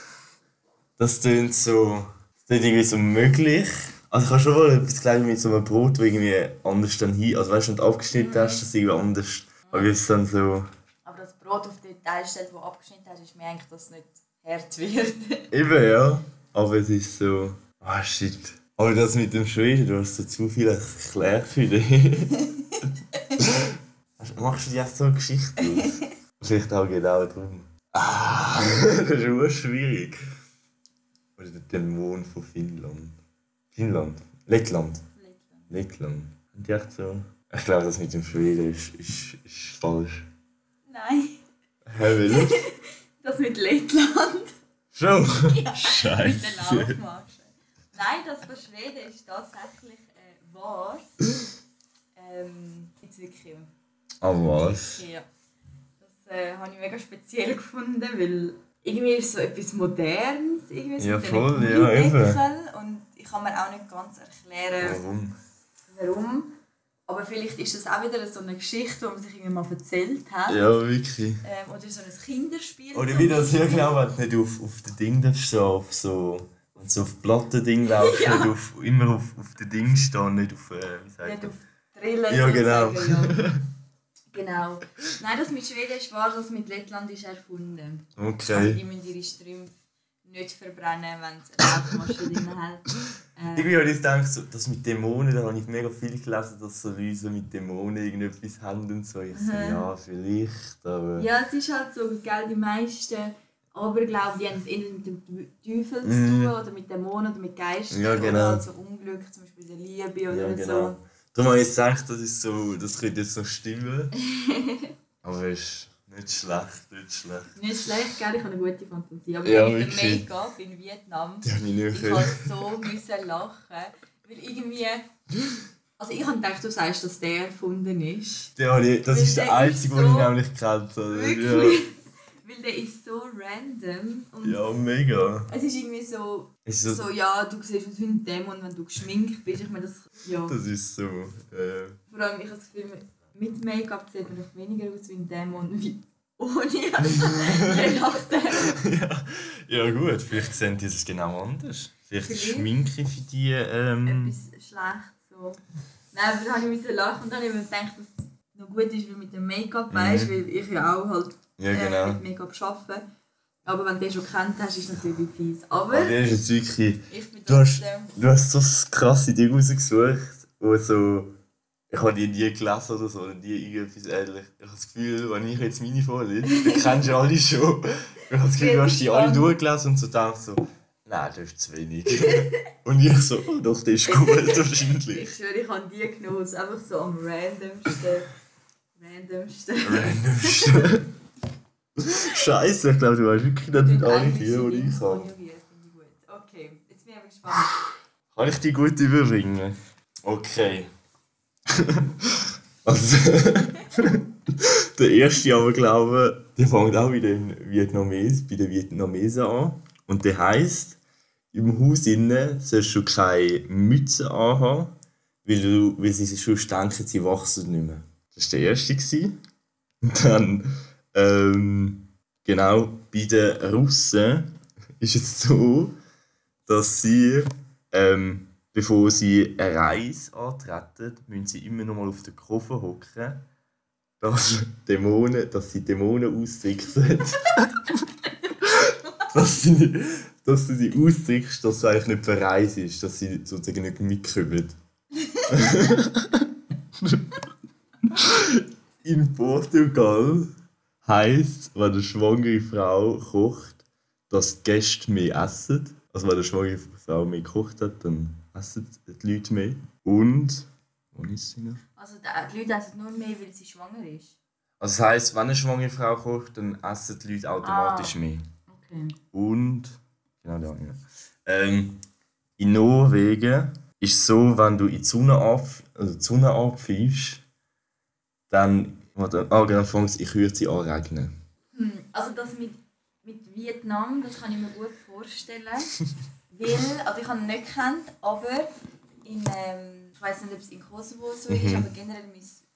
[SPEAKER 2] das klingt so. Das klingt irgendwie so möglich. Also, ich habe schon mal etwas gelesen mit so einem Brot, das irgendwie anders dann hin. Also, weißt du, wenn du abgeschnitten hast, das irgendwie anders. Aber es dann so.
[SPEAKER 1] Aber das Brot auf den Teil stellt, wo abgeschnitten hast, ist mir eigentlich, dass es nicht hart wird.
[SPEAKER 2] Eben, ja. Aber es ist so. Ah, shit. Aber das mit dem Schweden, du hast so zu viel erklärt für dich. Machst du dir echt so eine Geschichte aus? Vielleicht auch genau darum. Ah, das ist nur schwierig. Oder der Dämon von Finnland. Finnland? Lettland. Lettland. Und die echt so. Ich glaube, das mit dem Schweden ist, ist, ist falsch.
[SPEAKER 1] Nein,
[SPEAKER 2] Hä, will
[SPEAKER 1] das mit Lettland.
[SPEAKER 2] Schon?
[SPEAKER 1] Mit der
[SPEAKER 2] Scheiße.
[SPEAKER 1] Laufmasche. Nein, das von Schweden ist tatsächlich äh, wahr. Ähm, jetzt wirklich.
[SPEAKER 2] Aber was?
[SPEAKER 1] Ja. Das äh, habe ich mega speziell gefunden, weil irgendwie ist es so etwas Modernes. Irgendwie so
[SPEAKER 2] Ja,
[SPEAKER 1] mit
[SPEAKER 2] voll, ja, eben.
[SPEAKER 1] Und ich kann mir auch nicht ganz erklären,
[SPEAKER 2] Warum?
[SPEAKER 1] warum. Aber vielleicht ist das auch wieder so eine Geschichte, die man sich irgendwie mal erzählt hat.
[SPEAKER 2] Ja, wirklich.
[SPEAKER 1] Ähm, oder so ein Kinderspiel.
[SPEAKER 2] Oder wie das ja
[SPEAKER 1] Beispiel.
[SPEAKER 2] genau, wenn du nicht auf, auf den Ding darfst, so auf so. Wenn du so auf Plattending laufst,
[SPEAKER 1] Ja.
[SPEAKER 2] nicht auf, immer auf, auf den Ding stehen, nicht auf. Äh, wie sagt
[SPEAKER 1] Nicht auf Drillen
[SPEAKER 2] Ja, genau.
[SPEAKER 1] sozusagen, Ja. genau. Nein, das mit Schweden ist wahr, das mit Lettland ist erfunden. Also
[SPEAKER 2] Okay.
[SPEAKER 1] die müssen ihre Strümpfe nicht verbrennen, wenn sie eine Laufmasche drin hat. Äh,
[SPEAKER 2] Irgendwie habe ich gedacht, so, das mit Dämonen, da habe ich mega viel gelesen, dass so Leute mit Dämonen irgendetwas haben und so. Ich so,
[SPEAKER 1] Mhm.
[SPEAKER 2] ja, vielleicht, aber.
[SPEAKER 1] ja, es ist halt so, gell, die meisten Aberglauben, die haben entweder mit dem Teufel zu
[SPEAKER 2] Mhm.
[SPEAKER 1] tun oder mit Dämonen oder mit Geistern
[SPEAKER 2] Ja, genau.
[SPEAKER 1] oder halt so Unglück, zum Beispiel der Liebe oder
[SPEAKER 2] Ja,
[SPEAKER 1] so.
[SPEAKER 2] genau. Darum habe ich gedacht, das ist so, das könnte jetzt noch stimmen. aber es ist nicht schlecht, nicht schlecht.
[SPEAKER 1] Nicht schlecht, gell? ich habe eine gute Fantasie. Aber
[SPEAKER 2] Ja,
[SPEAKER 1] ja, mit dem
[SPEAKER 2] wirklich.
[SPEAKER 1] Make-up in Vietnam,
[SPEAKER 2] Die habe ich
[SPEAKER 1] ich musste so müssen lachen. Weil irgendwie. Also ich habe gedacht, du sagst, dass der erfunden ist.
[SPEAKER 2] Habe ich, das
[SPEAKER 1] Weil
[SPEAKER 2] ist der
[SPEAKER 1] der ist
[SPEAKER 2] einzige, den
[SPEAKER 1] so-
[SPEAKER 2] ich nämlich kennt habe. Ja.
[SPEAKER 1] Wirklich. Weil der ist so random. Und
[SPEAKER 2] Ja, mega.
[SPEAKER 1] Es ist irgendwie so,
[SPEAKER 2] Es ist so,
[SPEAKER 1] so, ja, du siehst aus wie ein Dämon, wenn du geschminkt bist. Ich meine, das, ja.
[SPEAKER 2] das ist so. Äh,
[SPEAKER 1] Vor allem, ich habe das Gefühl, mit Make-up sieht man noch weniger aus wie ein Dämon wie ohne. Je nachdem.
[SPEAKER 2] ja. ja, gut, vielleicht sehen die das genau anders. Vielleicht ist
[SPEAKER 1] Vielleicht.
[SPEAKER 2] Schminke für die. Ähm,
[SPEAKER 1] Etwas schlecht. So. Nein, aber da habe ich lachen und dann habe ich mir gedacht, dass es noch gut ist, wie mit dem Make-up, weißt weil ich ja auch halt
[SPEAKER 2] ja,
[SPEAKER 1] äh,
[SPEAKER 2] genau.
[SPEAKER 1] mit Make-up arbeite. Aber wenn du den schon kennt hast, ist es natürlich fies. Aber
[SPEAKER 2] Aber ist jetzt wirklich.
[SPEAKER 1] ich bin
[SPEAKER 2] Du hast-. Du hast so krasse Dinge rausgesucht, wo so. Ich habe die nie gelesen oder so, oder nie irgendetwas ähnliches. Ich habe das Gefühl, wenn ich jetzt meine vorlese, dann kennst du alle schon. Ich habe das Gefühl, du hast die alle durchgelesen und so denkst so, nein, das ist zu wenig. und ich so, oh, doch, das ist gut wahrscheinlich.
[SPEAKER 1] Ich schwöre, ich habe die genommen, einfach so am randomsten. randomsten.
[SPEAKER 2] Randomste. Scheiße, ich glaube, du weißt wirklich nicht mit allen vier, die ich
[SPEAKER 1] gut. Okay, jetzt bin ich aber gespannt.
[SPEAKER 2] Kann ich die gut überbringen? Okay. also, der erste aber glaube, der fängt auch bei den Vietnames, bei den Vietnamesen an. Und der heisst, im Haus innen sollst du keine Mütze anhaben, weil, du, weil sie schon denken, sie wachsen nicht mehr. Das war der erste. Und dann, ähm, genau, bei den Russen ist es so, dass sie ähm, bevor sie eine Reise antreten, müssen sie immer noch mal auf den Koffer hocken, dass, Dämonen, dass sie Dämonen austricksen. dass, sie, dass du sie austrickst, dass du eigentlich nicht verreist ist, dass sie sozusagen nicht mitkommen. In Portugal heisst, wenn eine schwangere Frau kocht, dass die Gäste mehr essen. Also wenn eine schwangere Frau mehr gekocht hat, dann essen die Leute mehr. Und... Wo ist sie noch?
[SPEAKER 1] Also die Leute essen nur mehr, weil sie schwanger ist.
[SPEAKER 2] Also das heisst, wenn eine schwangere Frau kocht, dann essen die Leute automatisch mehr.
[SPEAKER 1] Okay.
[SPEAKER 2] Und... Genau, da. Ja. Ähm, in Norwegen ist es so, wenn du in die Sonne, ab, also die Sonne abpfeifst, dann... Warte, ah, genau, fängt es in Kürze an regnen.
[SPEAKER 1] Hm, also das mit, mit Vietnam, das kann ich mir gut vorstellen. weil, also ich habe ihn nicht gekannt, aber in, ähm, ich weiß nicht, ob es in Kosovo so ist,
[SPEAKER 2] Mhm.
[SPEAKER 1] aber generell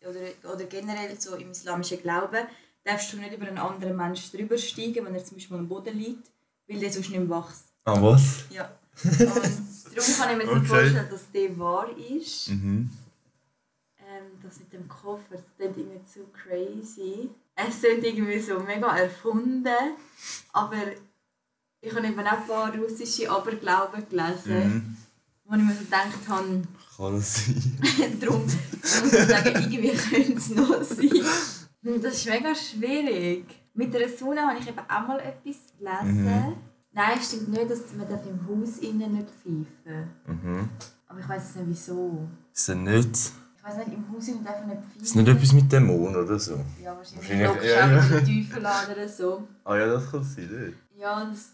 [SPEAKER 1] oder, oder generell so im islamischen Glauben, darfst du nicht über einen anderen Menschen drüber steigen, wenn er zum Beispiel am Boden liegt, weil der sonst nicht mehr wächst.
[SPEAKER 2] Ah, was?
[SPEAKER 1] Ja. Und darum kann ich mir
[SPEAKER 2] Okay.
[SPEAKER 1] vorstellen, dass der wahr ist.
[SPEAKER 2] Mhm.
[SPEAKER 1] Ähm, das mit dem Koffer, das klingt irgendwie zu crazy. Es klingt irgendwie so mega erfunden, aber ich habe eben auch ein paar russische Aberglauben gelesen,
[SPEAKER 2] Mhm.
[SPEAKER 1] wo ich mir so gedacht habe,
[SPEAKER 2] Kann es sein.
[SPEAKER 1] darum muss ich sagen, irgendwie könnte es noch sein. Das ist mega schwierig. Mit der Sonne habe ich eben auch mal etwas gelesen.
[SPEAKER 2] Mhm.
[SPEAKER 1] Nein, es stimmt nicht, dass man darf im Haus innen nicht pfeifen
[SPEAKER 2] Mhm.
[SPEAKER 1] Aber ich weiß nicht wieso.
[SPEAKER 2] Ist das nicht...
[SPEAKER 1] Ich weiß nicht, im Haus darf man nicht pfeifen.
[SPEAKER 2] Ist nicht etwas mit Dämonen oder so?
[SPEAKER 1] Ja, wahrscheinlich.
[SPEAKER 2] Wahrscheinlich, ja,
[SPEAKER 1] ja, Teufel an oder so.
[SPEAKER 2] Ah ja, das kann sein?
[SPEAKER 1] Ja, das...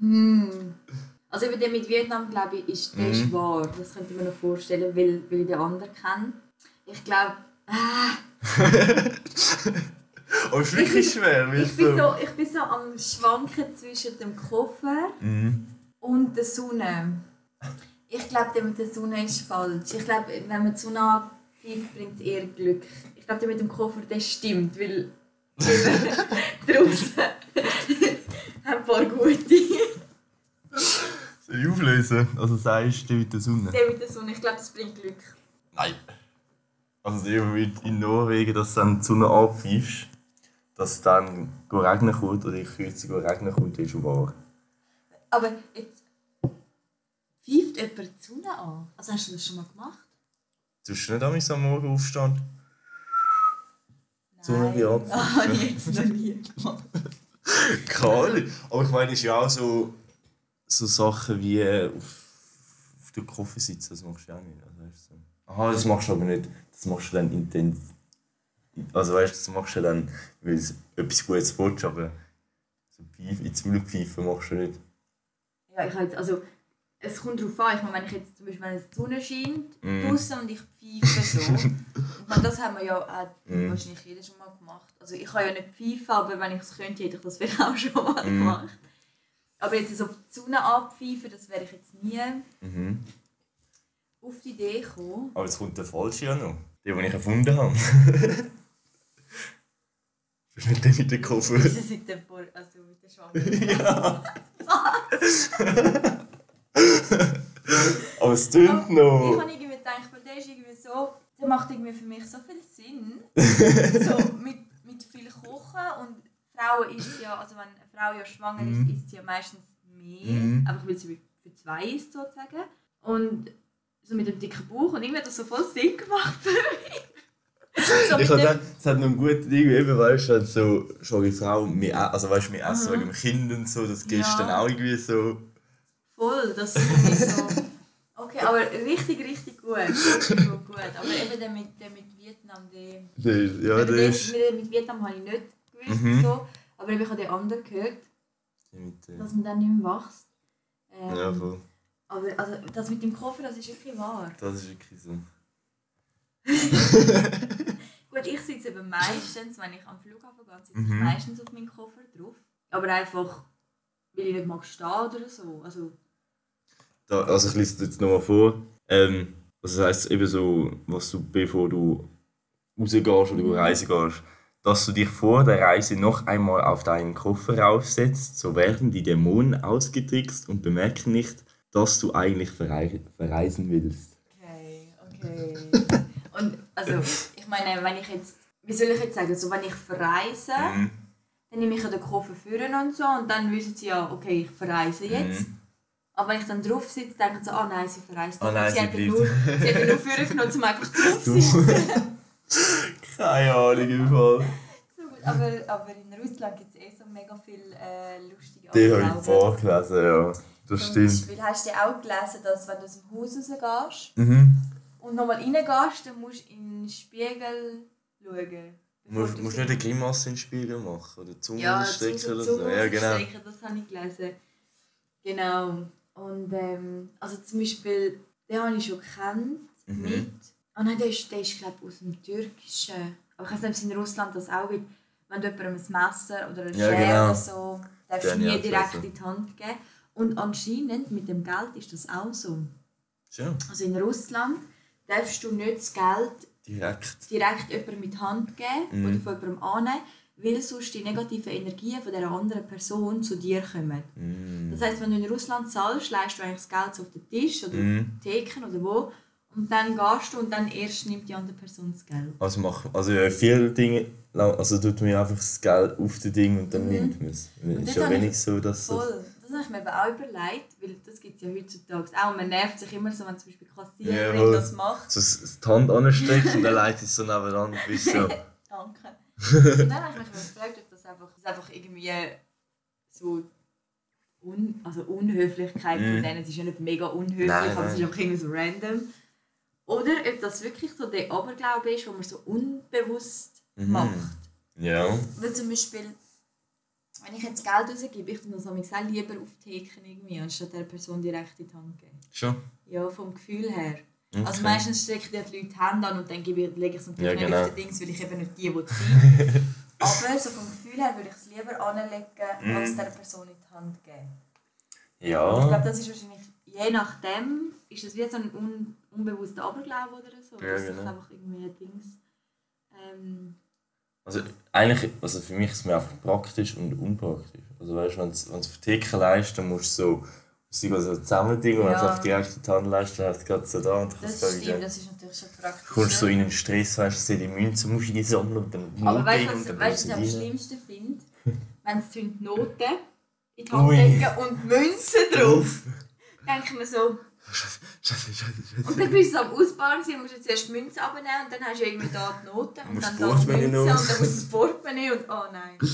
[SPEAKER 1] Hm. Also über den mit Vietnam, glaube ich, ist, der ist
[SPEAKER 2] Mhm.
[SPEAKER 1] wahr. Das könnte ich mir noch vorstellen, weil, weil ich den anderen kenne. Ich glaube... Ah,
[SPEAKER 2] Aber es ist wirklich schwer,
[SPEAKER 1] ich, bin so, ich bin so am Schwanken zwischen dem Koffer
[SPEAKER 2] Mhm.
[SPEAKER 1] und der Sonne. Ich glaube, der mit der Sonne ist falsch. Ich glaube, wenn man die Sonne anpfeift, bringt es eher Glück. Ich glaube, der mit dem Koffer, der stimmt, weil draußen haben ein paar gute.
[SPEAKER 2] Soll ich auflösen? Also sagst du mit der Sonne?
[SPEAKER 1] Der mit der Sonne, ich glaube, das bringt Glück.
[SPEAKER 2] Nein. Also der mit in Norwegen, dass du dann die Sonne abpfeifst, dass es dann regnen kommt oder in Kürze regnen kommt, ist schon wahr.
[SPEAKER 1] Aber jetzt pfeift jemand die Sonne an? Also hast du das schon mal gemacht?
[SPEAKER 2] Tust du nicht einmal am Morgen aufstehen? Sonne wie ab.
[SPEAKER 1] Ah, habe ich jetzt noch nie gemacht.
[SPEAKER 2] Keine Ahnung. Aber ich meine, es ist ja auch so, so Sachen wie äh, auf, auf der Koffer sitzen, das machst du ja auch nicht. Also, weißt du, so. Aha, das machst du aber nicht. Das machst du dann intens. Also weißt du, das machst du dann, weil du etwas Gutes willst, aber so Pfeife, ins Müllpfeifen machst du nicht.
[SPEAKER 1] Ja, ich halt, also es kommt darauf an. Ich meine, wenn ich jetzt zum Beispiel, wenn es die Sonne scheint
[SPEAKER 2] Mhm.
[SPEAKER 1] draußen und ich pfeife so, Ich meine, das haben wir ja auch
[SPEAKER 2] Mhm.
[SPEAKER 1] wahrscheinlich jeder schon mal gemacht. Also ich kann ja nicht pfeifen, aber wenn ich es könnte, hätte ich das vielleicht auch schon mal
[SPEAKER 2] Mhm.
[SPEAKER 1] gemacht. Aber jetzt so auf die Sonne abpfeifen, das wäre ich jetzt nie
[SPEAKER 2] Mhm.
[SPEAKER 1] auf die Idee gekommen.
[SPEAKER 2] Aber jetzt kommt der falsche ja noch. Der, den ich erfunden habe. Das ist nicht der mit dem Koffer.
[SPEAKER 1] Ist es mit dem Vor also mit der Schwangerschaft?
[SPEAKER 2] Aber es tönt
[SPEAKER 1] Ich
[SPEAKER 2] noch.
[SPEAKER 1] habe irgendwie gedacht, weil der ist irgendwie so, der macht irgendwie für mich so viel Sinn. so mit, mit viel Kochen und Frauen isst ja, also wenn eine Frau ja schwanger
[SPEAKER 2] Mhm.
[SPEAKER 1] ist, isst sie ja meistens mehr,
[SPEAKER 2] Mhm.
[SPEAKER 1] einfach weil sie für zwei ist sozusagen. Und so mit dem dicken Bauch und irgendwie hat das so voll Sinn gemacht für mich. so
[SPEAKER 2] Ich habe gedacht, es hat noch ein gutes Ding, eben, weißt du, so schwangere Frau, wir, also weißt du, wir essen
[SPEAKER 1] Mhm.
[SPEAKER 2] wegen dem Kind und so, das gehst
[SPEAKER 1] Ja.
[SPEAKER 2] dann auch irgendwie so.
[SPEAKER 1] Voll, das ist so... Okay, aber richtig, richtig gut. Richtig gut. Aber eben der mit, der mit Vietnam, der...
[SPEAKER 2] Ist, ja,
[SPEAKER 1] den
[SPEAKER 2] ist.
[SPEAKER 1] mit, mit Vietnam habe ich nicht gewusst.
[SPEAKER 2] Mhm.
[SPEAKER 1] So. Aber ich habe den anderen gehört,
[SPEAKER 2] Mit, äh,
[SPEAKER 1] dass man dann nicht mehr wächst. Ähm,
[SPEAKER 2] ja, voll.
[SPEAKER 1] aber also, das mit dem Koffer, das ist wirklich wahr.
[SPEAKER 2] Das ist wirklich so.
[SPEAKER 1] Gut, ich sitze eben meistens, wenn ich am Flughafen gehe, sitze ich
[SPEAKER 2] Mhm.
[SPEAKER 1] meistens auf meinen Koffer drauf. Aber einfach, weil ich nicht mag stehen oder so. Also,
[SPEAKER 2] Da, also ich lese es jetzt nochmal vor. Ähm, das heisst eben so, was du, bevor du rausgehst oder du reisen gehst, dass du dich vor der Reise noch einmal auf deinen Koffer aufsetzt, so werden die Dämonen ausgetrickst und bemerken nicht, dass du eigentlich verrei verreisen willst.
[SPEAKER 1] okay, okay. Und also, ich meine, wenn ich jetzt, wie soll ich jetzt sagen, so wenn ich verreise,
[SPEAKER 2] Mhm.
[SPEAKER 1] dann nehme ich ja den Koffer führen und so und dann wissen sie ja, okay, ich verreise jetzt.
[SPEAKER 2] Mhm.
[SPEAKER 1] Aber wenn ich dann drauf sitze, denken sie, ah nein, sie verreist nicht.
[SPEAKER 2] nein,
[SPEAKER 1] sie,
[SPEAKER 2] sie
[SPEAKER 1] hat nur, sie hat nur führen genommen, um einfach drauf zu sitzen.
[SPEAKER 2] Keine Ahnung im Fall.
[SPEAKER 1] So aber, aber in Russland gibt es eh so mega viele äh, lustige
[SPEAKER 2] Die habe ich vorgelesen, ja. Das
[SPEAKER 1] Zum
[SPEAKER 2] stimmt.
[SPEAKER 1] Beispiel hast du auch gelesen, dass wenn du aus dem Haus rausgehst
[SPEAKER 2] Mhm.
[SPEAKER 1] und nochmal reingehst, dann musst du in den Spiegel schauen.
[SPEAKER 2] Du musst, musst nicht eine Grimasse in den Spiegel machen oder die Zunge
[SPEAKER 1] ja,
[SPEAKER 2] stecken
[SPEAKER 1] Zunge-
[SPEAKER 2] oder so. Ja, genau.
[SPEAKER 1] das habe ich gelesen. Genau. Und ähm, also zum Beispiel, den habe ich schon gekannt
[SPEAKER 2] Mhm.
[SPEAKER 1] mit. Ah nein, der ist, der ist glaube ich aus dem Türkischen. Aber ich weiß nicht, ob es in Russland das auch wird. Wenn du jemandem ein Messer oder eine
[SPEAKER 2] Ja,
[SPEAKER 1] Schere
[SPEAKER 2] genau.
[SPEAKER 1] oder so, darfst du nie direkt in die Hand geben. Und anscheinend mit dem Geld ist das auch so.
[SPEAKER 2] Schon.
[SPEAKER 1] Also in Russland darfst du nicht das Geld
[SPEAKER 2] Direkt.
[SPEAKER 1] direkt jemandem mit die Hand geben
[SPEAKER 2] Mhm.
[SPEAKER 1] oder von jemandem annehmen, weil sonst die negativen Energien von dieser anderen Person zu dir kommen.
[SPEAKER 2] Mm.
[SPEAKER 1] Das heisst, wenn du in Russland zahlst, leist du eigentlich das Geld auf den Tisch oder
[SPEAKER 2] Mhm.
[SPEAKER 1] auf die Theken oder wo und dann gehst du und dann erst nimmt die andere Person das Geld.
[SPEAKER 2] Also, mach, also ja, viele Dinge, also tut man einfach das Geld auf das Ding und dann
[SPEAKER 1] Mhm.
[SPEAKER 2] nimmt man es. Ist ja wenig so, dass das...
[SPEAKER 1] Voll. Das habe ich mir eben auch überlegt, weil das gibt es ja heutzutage auch. Man nervt sich immer so, wenn zum Beispiel Kassiererin
[SPEAKER 2] Jawohl.
[SPEAKER 1] das macht.
[SPEAKER 2] So die Hand anstreckt und dann leitet es so nebenan. Du bist so...
[SPEAKER 1] Danke. Und dann habe ich mich gefragt, ob das einfach, das einfach irgendwie so un, also Unhöflichkeit von
[SPEAKER 2] Mhm.
[SPEAKER 1] denen, es ist ja nicht mega unhöflich,
[SPEAKER 2] Nein,
[SPEAKER 1] aber es ist einfach irgendwie so random. Oder ob das wirklich so der Aberglaube ist, wo man so unbewusst
[SPEAKER 2] Mhm.
[SPEAKER 1] macht.
[SPEAKER 2] Ja.
[SPEAKER 1] Weil zum Beispiel, wenn ich jetzt Geld rausgebe, ich tue das auch lieber auf die Theken irgendwie, anstatt der Person direkt in die Hand geben.
[SPEAKER 2] Schon?
[SPEAKER 1] Ja, vom Gefühl her.
[SPEAKER 2] Okay.
[SPEAKER 1] Also meistens strecken die Leute die Hände an und dann gebe ich, lege ich es natürlich
[SPEAKER 2] Ja,
[SPEAKER 1] nicht
[SPEAKER 2] genau.
[SPEAKER 1] auf die Dings, weil ich eben nicht die will sein. Aber so vom Gefühl her würde ich es lieber anlegen,
[SPEAKER 2] Mhm.
[SPEAKER 1] als der Person in die Hand geben. Ich
[SPEAKER 2] Ja.
[SPEAKER 1] glaube, das ist wahrscheinlich, je nachdem, ist es wie so ein un, unbewusster Aberglaube oder so.
[SPEAKER 2] Ja,
[SPEAKER 1] sich
[SPEAKER 2] genau.
[SPEAKER 1] einfach irgendwie ein Dings... Ähm,
[SPEAKER 2] Also eigentlich, also für mich ist es mir einfach praktisch und unpraktisch. Also weißt du, wenn du auf die Theke leist, dann musst du so sie so zusammen Ding und wenn du
[SPEAKER 1] Ja.
[SPEAKER 2] direkt in die Hand leist, dann hast du gerade so da und
[SPEAKER 1] das stimmt,
[SPEAKER 2] du
[SPEAKER 1] das ist natürlich schon praktisch.
[SPEAKER 2] Du kommst so in einen Stress, weißt du, die Münzen musst du die sammeln und dann
[SPEAKER 1] Aber weißt du, was,
[SPEAKER 2] dann
[SPEAKER 1] weißt, was
[SPEAKER 2] du
[SPEAKER 1] ich am schlimmsten finde? Wenn sie die Noten in die Hand legen und Münzen drauf. denke ich mir so...
[SPEAKER 2] Scheiße, scheiße, scheiße.
[SPEAKER 1] Und dann bist du am Ausbauen, gewesen, musst du zuerst die Münze abnehmen und dann hast du irgendwie da die Noten und dann da die Münze und dann musst du das Portemonnaie und oh nein.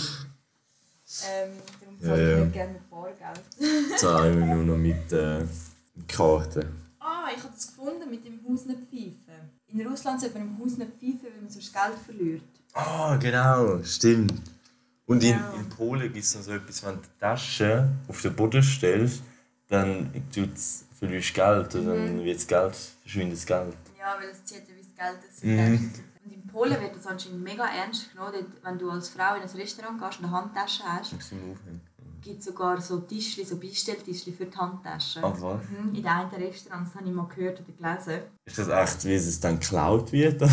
[SPEAKER 1] ähm, darum
[SPEAKER 2] Ja,
[SPEAKER 1] zahle ich
[SPEAKER 2] ja.
[SPEAKER 1] nicht gerne mit Bargeld.
[SPEAKER 2] Zahlen wir nur noch mit äh, Karten.
[SPEAKER 1] Ah, ich habe das gefunden mit dem Haus nicht pfeifen. In Russland sollte man im Haus nicht pfeifen, weil man sonst Geld verliert.
[SPEAKER 2] Ah, genau, stimmt. Und in,
[SPEAKER 1] Ja.
[SPEAKER 2] in Polen gibt es noch so etwas, wenn du die Tasche auf den Boden stellst, dann verlierst du Geld und dann
[SPEAKER 1] Mhm.
[SPEAKER 2] wird das Geld, verschwindet das Geld.
[SPEAKER 1] Ja, weil es zieht ja wie das Geld aus
[SPEAKER 2] Mhm.
[SPEAKER 1] Und Polen wird das anscheinend mega ernst genommen. Dort, wenn du als Frau in ein Restaurant gehst und eine Handtasche hast, gibt es sogar so Tischli, so Beistelltischli für die Handtasche.
[SPEAKER 2] Ach was?
[SPEAKER 1] Mhm, in den einen Restaurants, das habe ich mal gehört oder gelesen.
[SPEAKER 2] Ist das echt, wie es dann geklaut wird?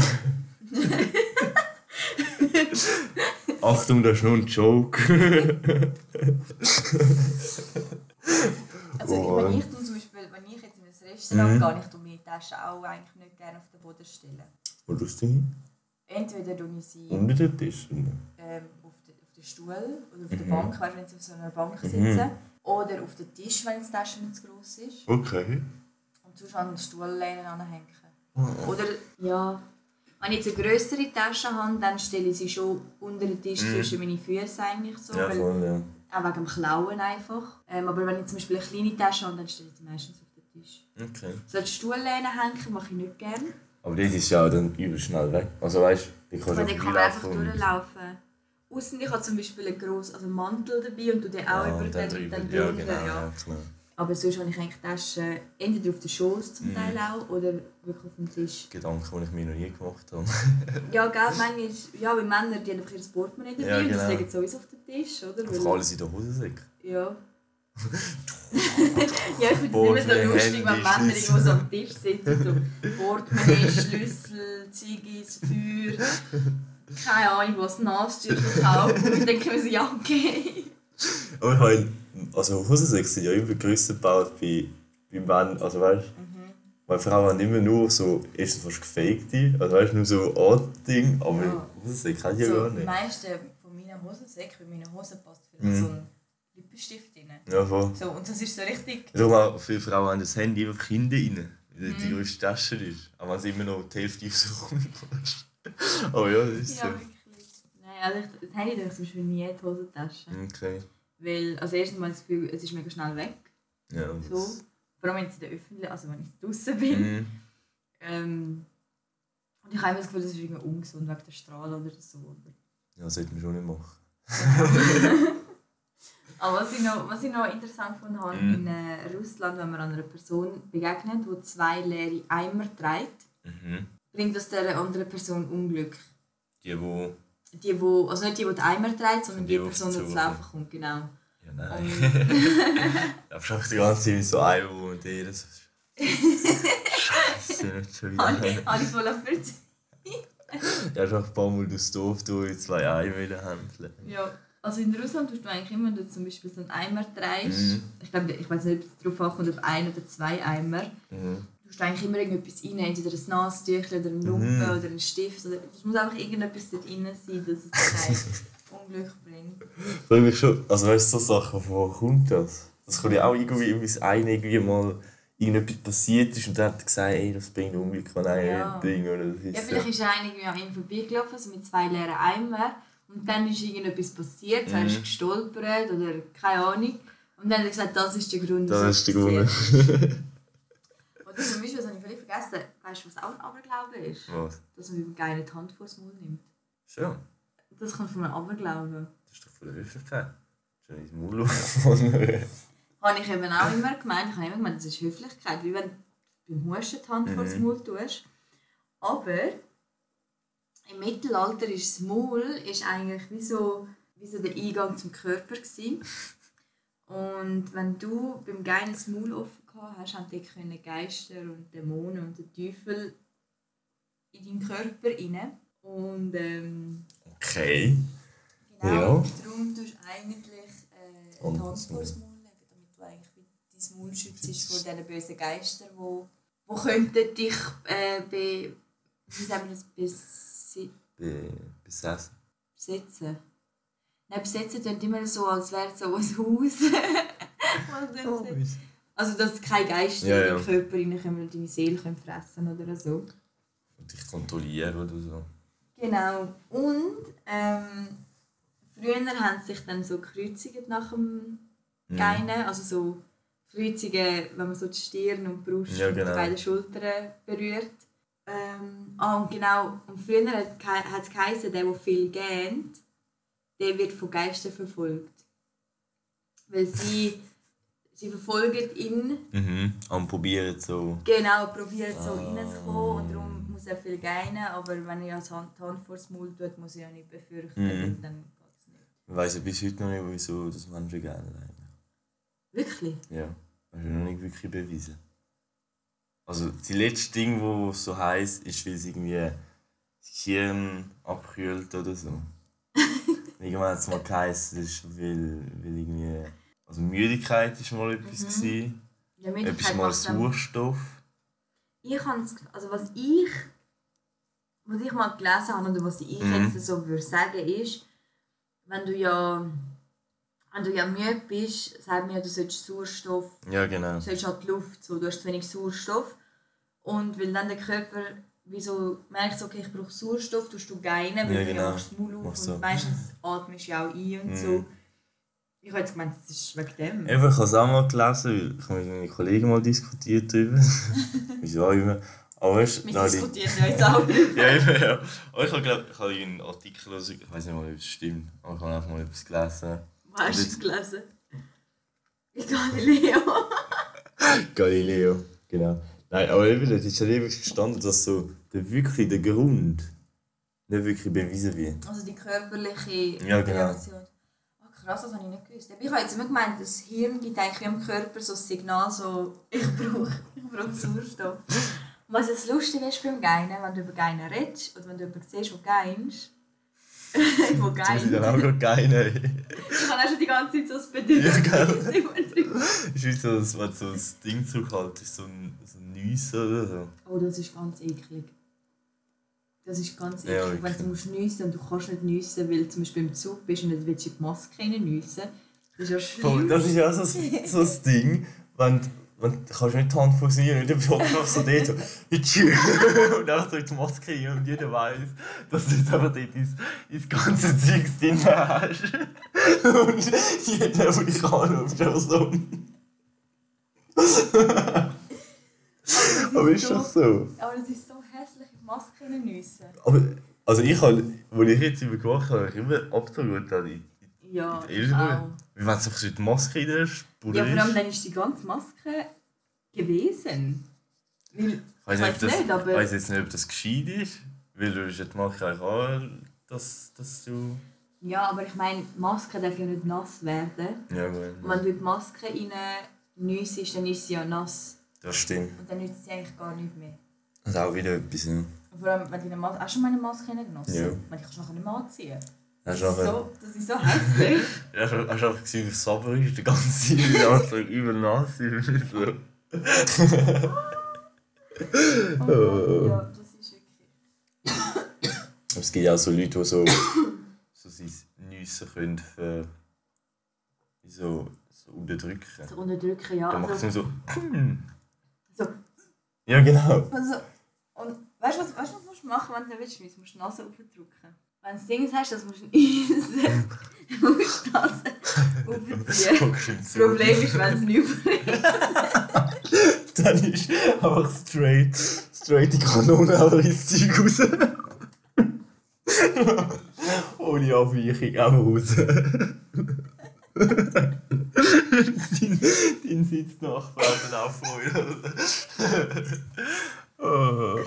[SPEAKER 2] Achtung, das ist nur ein Joke.
[SPEAKER 1] Also
[SPEAKER 2] Oh.
[SPEAKER 1] wenn ich zum Beispiel, wenn ich jetzt in ein Restaurant
[SPEAKER 2] Mhm.
[SPEAKER 1] gehe, ich tue meine Tasche auch eigentlich nicht gerne auf den Boden stellen.
[SPEAKER 2] Wo tust du hin?
[SPEAKER 1] Entweder tue sie
[SPEAKER 2] Unter den Tisch?
[SPEAKER 1] ähm, auf, den, auf den Stuhl oder auf der
[SPEAKER 2] Mhm.
[SPEAKER 1] Bank, weißt, wenn sie auf so einer Bank
[SPEAKER 2] Mhm.
[SPEAKER 1] sitzen. Oder auf den Tisch, wenn die Tasche nicht zu groß ist.
[SPEAKER 2] Okay.
[SPEAKER 1] Und sonst an den Stuhllehnen anhängen.
[SPEAKER 2] Oh.
[SPEAKER 1] Oder, ja, wenn ich jetzt eine grössere Tasche habe, dann stelle ich sie schon unter den Tisch
[SPEAKER 2] Mhm.
[SPEAKER 1] zwischen meine Füße eigentlich so.
[SPEAKER 2] Ja, voll, ja.
[SPEAKER 1] auch wegen dem Klauen einfach. Ähm, aber wenn ich zum Beispiel eine kleine Tasche habe, dann stelle ich sie meistens auf den Tisch.
[SPEAKER 2] Okay.
[SPEAKER 1] So die Stuhllehne hängen mache ich nicht gerne.
[SPEAKER 2] Aber das ist ja dann übel schnell weg. Also weißt du,
[SPEAKER 1] Weil
[SPEAKER 2] du
[SPEAKER 1] dann kann einfach
[SPEAKER 2] und-
[SPEAKER 1] durchlaufen. Aussen ich habe zum Beispiel einen grossen also einen Mantel dabei und du den auch
[SPEAKER 2] Ah,
[SPEAKER 1] über den,
[SPEAKER 2] drüber.
[SPEAKER 1] dann
[SPEAKER 2] Ja, genau,
[SPEAKER 1] ja.
[SPEAKER 2] ja.
[SPEAKER 1] Aber sonst habe ich eigentlich Taschen entweder auf den Schoß zum
[SPEAKER 2] Mhm.
[SPEAKER 1] Teil auch oder wirklich auf dem Tisch.
[SPEAKER 2] Gedanken, die ich mir noch nie gemacht habe.
[SPEAKER 1] Ja, gell, manchmal, ja, weil Männer die haben einfach ihr Portemonnaie dabei
[SPEAKER 2] Ja,
[SPEAKER 1] und das
[SPEAKER 2] genau.
[SPEAKER 1] legen sowieso auf den Tisch, oder?
[SPEAKER 2] Einfach alles in der Hosensäcke.
[SPEAKER 1] Ja. Ja, ich finde es immer so lustig, wenn Männer irgendwo so am Tisch sitzen. So Portemonnaie, Schlüssel, Ziggis, Feuer, keine Ahnung was, Nasentücher kaufen. Und ich denke mir so, ja, okay.
[SPEAKER 2] Aber ich habe, also Hosensäcke sind ja immer grösser gebaut bei, bei Männern. Also weißt du,
[SPEAKER 1] Mhm.
[SPEAKER 2] weil Frauen haben immer nur so, erstens fast gefakte, also weißt du, nur so Art-Ding, aber
[SPEAKER 1] Ja.
[SPEAKER 2] Hosensäcke haben die ja
[SPEAKER 1] So,
[SPEAKER 2] gar
[SPEAKER 1] die
[SPEAKER 2] nicht.
[SPEAKER 1] meisten von meinen Hosensäcken, in meine Hose passt vielleicht
[SPEAKER 2] Mhm.
[SPEAKER 1] so ein Lippenstift rein.
[SPEAKER 2] Ja, voll.
[SPEAKER 1] So, und das ist so richtig...
[SPEAKER 2] Darum auch viele Frauen haben das Handy einfach hinten rein, weil die
[SPEAKER 1] Mhm.
[SPEAKER 2] größte Tasche ist. Aber wenn es immer noch die Hälfte rauskommt. Aber ja, das ist
[SPEAKER 1] Ja,
[SPEAKER 2] so.
[SPEAKER 1] wirklich. Nein, also ich, das Handy ich zum Beispiel nie in die Hosentasche.
[SPEAKER 2] Okay.
[SPEAKER 1] Weil, also erstens mal das Gefühl, es ist mega schnell weg.
[SPEAKER 2] Ja,
[SPEAKER 1] So. Vor allem wenn ich in der Öffentlichkeit, also wenn ich draußen bin.
[SPEAKER 2] Mhm.
[SPEAKER 1] Ähm, und ich habe immer das Gefühl, das ist irgendwie ungesund wegen der Strahlen oder so.
[SPEAKER 2] Ja, das sollte man schon nicht machen.
[SPEAKER 1] Aber was ich noch, was ich noch interessant gefunden habe,
[SPEAKER 2] Mhm.
[SPEAKER 1] in äh, Russland, wenn man einer Person begegnet, die zwei leere Eimer trägt,
[SPEAKER 2] Mhm.
[SPEAKER 1] bringt das der anderen Person Unglück.
[SPEAKER 2] Die, wo.
[SPEAKER 1] Die, wo, also nicht die, die die Eimer trägt, sondern
[SPEAKER 2] Die,
[SPEAKER 1] die, Person, die zu laufen kommt. Genau.
[SPEAKER 2] Ja, nein. Hast du einfach die ganze Zeit so einem, wo und der das. Scheiße, nicht schon
[SPEAKER 1] habe
[SPEAKER 2] wieder.
[SPEAKER 1] ich- habe ich voll auf Verzeihung.
[SPEAKER 2] Ja, schon ein paar Mal durchs Dorf durch zwei Eimer in der Hand.
[SPEAKER 1] Ja, also in Russland tust du eigentlich immer, wenn du zum Beispiel so einen Eimer trägst,
[SPEAKER 2] Mhm.
[SPEAKER 1] ich glaube, ich weiß nicht, ob es darauf ankommt, ob ein oder zwei Eimer,
[SPEAKER 2] Mhm.
[SPEAKER 1] tust du eigentlich immer irgendetwas rein, entweder ein Nasentüchchen oder eine Lumpe
[SPEAKER 2] Mhm.
[SPEAKER 1] oder einen Stift. Oder, es muss einfach irgendetwas dort drin sein, dass es kein Unglück bringt.
[SPEAKER 2] Frage mich schon, also weißt du, so Sachen, woher kommt das? Das kann ja auch irgendwie, bis einer irgendwie mal irgendetwas passiert ist und dann hat er gesagt, ey, das bringt Unglück an ein
[SPEAKER 1] Ja.
[SPEAKER 2] Ding. Oder das ist
[SPEAKER 1] Ja, vielleicht ist einer irgendwie an ihm vorbeigelaufen, also mit zwei leeren Eimern. Und dann ist irgendetwas passiert, so er ist
[SPEAKER 2] Mhm.
[SPEAKER 1] gestolpert oder keine Ahnung. Und dann hat er gesagt, das ist der Grund,
[SPEAKER 2] Das
[SPEAKER 1] wieso
[SPEAKER 2] ist der Grund.
[SPEAKER 1] Oder zum Beispiel, das habe ich völlig vergessen, weißt du, was auch ein Aberglaube ist?
[SPEAKER 2] Was?
[SPEAKER 1] Dass man beim Geilen die Hand vor das Maul nimmt.
[SPEAKER 2] Schon.
[SPEAKER 1] Das kommt von einem Aberglauben.
[SPEAKER 2] Das ist doch von der Höflichkeit. Schon ins Maul.
[SPEAKER 1] Habe ich eben auch immer gemeint. Ich habe immer gemeint, das ist Höflichkeit, wie wenn du beim Husten die Hand vor das
[SPEAKER 2] Mhm.
[SPEAKER 1] Maul tust. Aber im Mittelalter ist das Maul ist eigentlich wie so, wie so der Eingang zum Körper. Gewesen. Und wenn du beim Geilen das Maul offen gehabt hast, haben die können Geister und Dämonen und der Teufel in deinen Körper rein. Und ähm,
[SPEAKER 2] Okay.
[SPEAKER 1] Genau,
[SPEAKER 2] Ja.
[SPEAKER 1] und darum tust du eigentlich äh, Hand
[SPEAKER 2] das
[SPEAKER 1] vor das
[SPEAKER 2] Maul.
[SPEAKER 1] Legen, damit du eigentlich dein Maul schützt vor diesen bösen Geistern, die wo, wo könnten dich äh, be, wie sagen wir das, besi
[SPEAKER 2] Be besessen.
[SPEAKER 1] besetzen. Nein, besetzen klingt immer so, als wäre es so ein Haus.
[SPEAKER 2] Oh,
[SPEAKER 1] also, dass keine Geister
[SPEAKER 2] Ja,
[SPEAKER 1] in
[SPEAKER 2] ja.
[SPEAKER 1] deinen Körper reinkommen und deine Seele können fressen oder so.
[SPEAKER 2] Und dich kontrollieren oder so.
[SPEAKER 1] Genau. Und ähm, früher haben sie sich dann so gekreuzigt nach dem
[SPEAKER 2] Mhm.
[SPEAKER 1] Geinen, also so Kreuzungen, wenn man so die Stirn und die Brust
[SPEAKER 2] Ja,
[SPEAKER 1] und die
[SPEAKER 2] genau.
[SPEAKER 1] beiden Schultern berührt. Ähm, ah, und genau, und früher hat es geheißen, der, der viel gähnt, der wird von Geistern verfolgt. Weil sie, sie verfolgen ihn,
[SPEAKER 2] Mhm. Am probieren so.
[SPEAKER 1] genau, probieren so
[SPEAKER 2] Ah.
[SPEAKER 1] reinzukommen und darum muss sehr viel gähnen, aber wenn ich als Hand die Hand vor das Maul tue, muss ich ja nicht befürchten,
[SPEAKER 2] Mhm.
[SPEAKER 1] dann geht es nicht.
[SPEAKER 2] Ich weiss ja bis heute noch nicht, wieso das Menschen eigentlich.
[SPEAKER 1] Wirklich?
[SPEAKER 2] Ja, das ist noch nicht wirklich bewiesen. Also, das letzte Ding, wo so heisst, ist, weil es irgendwie das Hirn abkühlt oder so. Irgendwann hat es mal geheißen, das ist, weil, weil irgendwie. Also, Müdigkeit war mal etwas. gewesen.
[SPEAKER 1] Ja,
[SPEAKER 2] Etwas mal Sauerstoff.
[SPEAKER 1] Ich habe also was ich, was ich mal gelesen habe oder was ich
[SPEAKER 2] Mhm.
[SPEAKER 1] jetzt so würde sagen ist, wenn du ja, wenn du ja müde bist, sagt mir, du sollst Sauerstoff,
[SPEAKER 2] Ja, genau.
[SPEAKER 1] du sollst halt Luft, so, du hast zu wenig Sauerstoff und weil dann der Körper wieso merkt, okay, ich brauche Sauerstoff, tust du gähnen, weil
[SPEAKER 2] Ja,
[SPEAKER 1] du
[SPEAKER 2] genau.
[SPEAKER 1] ja machst das Maul auf
[SPEAKER 2] Machst
[SPEAKER 1] und
[SPEAKER 2] so.
[SPEAKER 1] meistens atmest du ja auch ein und
[SPEAKER 2] Mhm.
[SPEAKER 1] so. Ich habe jetzt gemeint, das ist wegen dem.
[SPEAKER 2] Ich habe es auch mal gelesen, weil ich mit meinen Kollegen mal diskutiert darüber. Wieso auch immer. Aber weißt du,
[SPEAKER 1] Wir diskutieren ja jetzt auch nicht.
[SPEAKER 2] ja, eben, ja. Aber ich habe, glaub, ich habe einen Artikel, gelesen, ich weiß nicht mal, ob es stimmt, aber ich habe einfach mal etwas gelesen.
[SPEAKER 1] Wo hast du es gelesen? Galileo.
[SPEAKER 2] Galileo, genau. Nein, aber eben, das ist ja wirklich gestanden, dass so der wirklich der Grund nicht wirklich bewiesen wird.
[SPEAKER 1] Also die körperliche
[SPEAKER 2] Ja, genau.
[SPEAKER 1] Reaktion. Ah, krass, das habe ich nicht gewusst. Ich habe jetzt immer gemeint, das Hirn gibt eigentlich im Körper so ein Signal, so ich brauche ich brauche Sauerstoff. Und was das Lustige ist beim Geinen, wenn du über Geinen redest oder wenn du jemanden siehst, der geinst, wo
[SPEAKER 2] muss ich dann auch gerade geinen.
[SPEAKER 1] ich habe auch schon die ganze Zeit so das Bedürfnis.
[SPEAKER 2] Ja,
[SPEAKER 1] immer drin.
[SPEAKER 2] ist wie so, dass so das Ding zurückhält, ist so ein, so ein Oder so.
[SPEAKER 1] oh, das ist ganz eklig. Das ist ganz eklig,
[SPEAKER 2] Ja,
[SPEAKER 1] wenn
[SPEAKER 2] wirklich.
[SPEAKER 1] du musst nüssen und du kannst nicht nüssen, weil du zum Beispiel im Zug bist und nicht willst die Maske rein nüssen. Das ist ja schlimm.
[SPEAKER 2] Das ist ja so, so das Ding, wenn, wenn du kannst nicht die Hand fusionieren und dann bist du so dort so und einfach so die Maske rein und jeder weiß, dass du jetzt einfach dort ins, ins ganze Zeug drin hast. Und jeder, der dich anruft, ist einfach so Aber ist doch so.
[SPEAKER 1] Aber das ist so hässlich, in die Maske nüssen.
[SPEAKER 2] Aber, also ich habe, als ich jetzt übergewacht habe, habe ich immer absolut an die
[SPEAKER 1] Ja,
[SPEAKER 2] Ilse
[SPEAKER 1] auch.
[SPEAKER 2] Wie wenn du so die Maske in der Spur
[SPEAKER 1] Ja, vor allem
[SPEAKER 2] ist.
[SPEAKER 1] dann ist die ganze Maske gewesen. Weil,
[SPEAKER 2] Ich weiß nicht, ob
[SPEAKER 1] weiß
[SPEAKER 2] das,
[SPEAKER 1] nicht, aber-
[SPEAKER 2] weiss jetzt nicht, ob das gescheit ist, weil du bist ja die Maske eigentlich auch, dass, dass du...
[SPEAKER 1] ja, aber ich meine, die Maske darf ja nicht nass werden.
[SPEAKER 2] Ja
[SPEAKER 1] Und
[SPEAKER 2] gut,
[SPEAKER 1] wenn du in die Maske rein nüssest, dann ist sie ja nass.
[SPEAKER 2] Das stimmt.
[SPEAKER 1] Und dann nützt sie eigentlich gar nicht mehr.
[SPEAKER 2] Das ist auch wieder etwas, ne?
[SPEAKER 1] Vor allem, wenn du eine Maske... Hast du schon mal eine Maske genossen?
[SPEAKER 2] Ja.
[SPEAKER 1] Weil die kannst du nachher nicht mehr anziehen.
[SPEAKER 2] Hast
[SPEAKER 1] Das ist so, das ist so hässlich.
[SPEAKER 2] ja, hast du hast einfach gesehen, wie es sauber ist, die ganze Zeit, wie es einfach so übel nass ist. So.
[SPEAKER 1] Oh Gott, ja, das ist wirklich...
[SPEAKER 2] Aber es gibt ja auch so Leute, die so, so sein Nüssen können für so, so unterdrücken.
[SPEAKER 1] So unterdrücken, ja.
[SPEAKER 2] Dann macht es
[SPEAKER 1] Also,
[SPEAKER 2] so...
[SPEAKER 1] So,
[SPEAKER 2] Ja, genau.
[SPEAKER 1] Also, und weißt du, was, weißt, du, was musst du machen, wenn du nicht willst? Du musst die Nase aufdrücken. Wenn du Ding hast, das musst du musst die Nase aufziehen. Das. Problem ist, wenn es nicht überregt.
[SPEAKER 2] Dann ist einfach straight, straight die Kanone einfach ins Zeug raus. Ohne Abweichung, einfach raus. dein, dein Sitznachbar dann auch oh.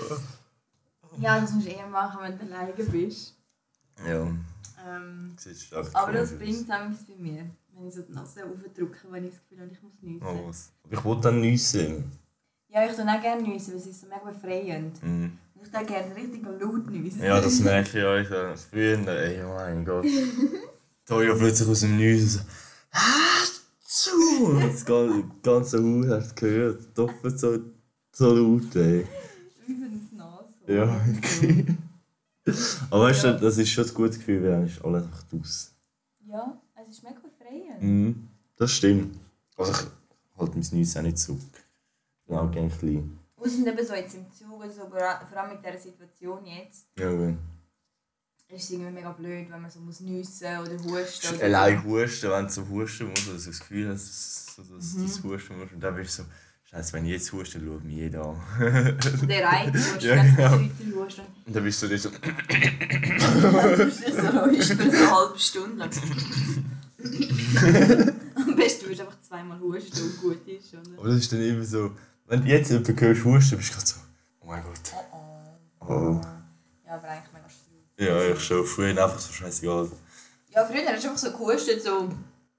[SPEAKER 1] Ja, das musst du eher machen, wenn du alleine bist.
[SPEAKER 2] Ja,
[SPEAKER 1] Ähm, aber das bringt es bei mir. Wenn ich so die Nase aufdrücke, wenn ich das Gefühl habe, ich muss nüssen.
[SPEAKER 2] Oh, was. Aber ich wollte dann nüssen.
[SPEAKER 1] Ja, ich tue auch gerne nüssen, weil es ist so mega befreiend.
[SPEAKER 2] Mhm.
[SPEAKER 1] Ich tue gerne richtig laut nüssen.
[SPEAKER 2] Ja, das merke ich euch. So. Früher, ey, oh mein Gott. Toja plötzlich aus dem Nichts so. Hatschu! Das ganze, ganze Haus hast du gehört. Doppelt so, so laut, ey.
[SPEAKER 1] Wie für ein Nashorn.
[SPEAKER 2] Ja, wirklich. Aber weißt du, das ist schon ein gutes Gefühl, wenn ist alles einfach aus.
[SPEAKER 1] Ja, es ist mega befreiend.
[SPEAKER 2] Mhm. Das stimmt. Also ich halte mein Nichts auch nicht zurück. Ich bin auch gerne klein.
[SPEAKER 1] Außer eben so jetzt im Zug, oder so, vor allem mit dieser Situation jetzt,
[SPEAKER 2] Ja, gut.
[SPEAKER 1] Ist es irgendwie mega blöd, wenn man so muss nüssen oder husten. Oder
[SPEAKER 2] Allein husten, wenn du so husten musst, oder so das Gefühl hast, dass,
[SPEAKER 1] Mhm.
[SPEAKER 2] du das husten musst. Und dann bist du so, Scheiße, wenn ich jetzt huste, dann schaut mich jeder an.
[SPEAKER 1] Der eine Husten,
[SPEAKER 2] Ja, genau.
[SPEAKER 1] Husten.
[SPEAKER 2] Und dann bist du so,
[SPEAKER 1] Du bist so husten, so eine halbe Stunde lang. Am besten wirst du einfach zweimal husten und gut ist. Oder?
[SPEAKER 2] aber das ist dann immer so, wenn du jetzt jemanden hörst husten, bist du gerade so, oh mein Gott,
[SPEAKER 1] Oh,
[SPEAKER 2] Oh.
[SPEAKER 1] Ja, aber eigentlich.
[SPEAKER 2] Ja, ich schon. Früher einfach so scheißegal.
[SPEAKER 1] Ja, früher hast du einfach so gehustet, so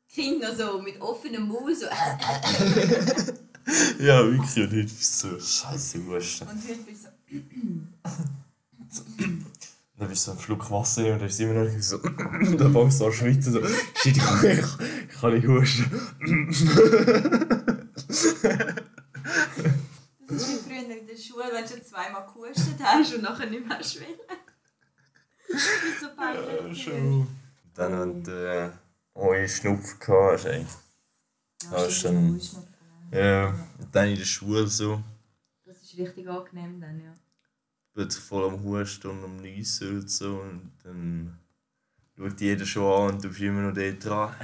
[SPEAKER 1] Kinder so mit offenem Mund, so
[SPEAKER 2] Ja, wirklich. Und heute ist es so scheiße Husten.
[SPEAKER 1] und heute bist du so...
[SPEAKER 2] Dann bist du so einen Schluck Wasser und dann ist immer noch so. Dann fängst du an zu schwitzen. So, shit, ich kann, ich, ich kann nicht husten.
[SPEAKER 1] Das ist wie früher in der Schule, wenn du schon zweimal gehustet hast und nachher nicht mehr hast ist so
[SPEAKER 2] Ja,
[SPEAKER 1] peinlich.
[SPEAKER 2] schon. Dann, wenn du äh, eure Schnupfen hast, ey.
[SPEAKER 1] Ja,
[SPEAKER 2] Ja,
[SPEAKER 1] musst noch-
[SPEAKER 2] Ja, dann in der Schule so.
[SPEAKER 1] Das ist richtig angenehm dann, ja.
[SPEAKER 2] plötzlich voll am Husten und am Niesen und so. Und dann schaut jeder schon an und du bist immer noch dort dran.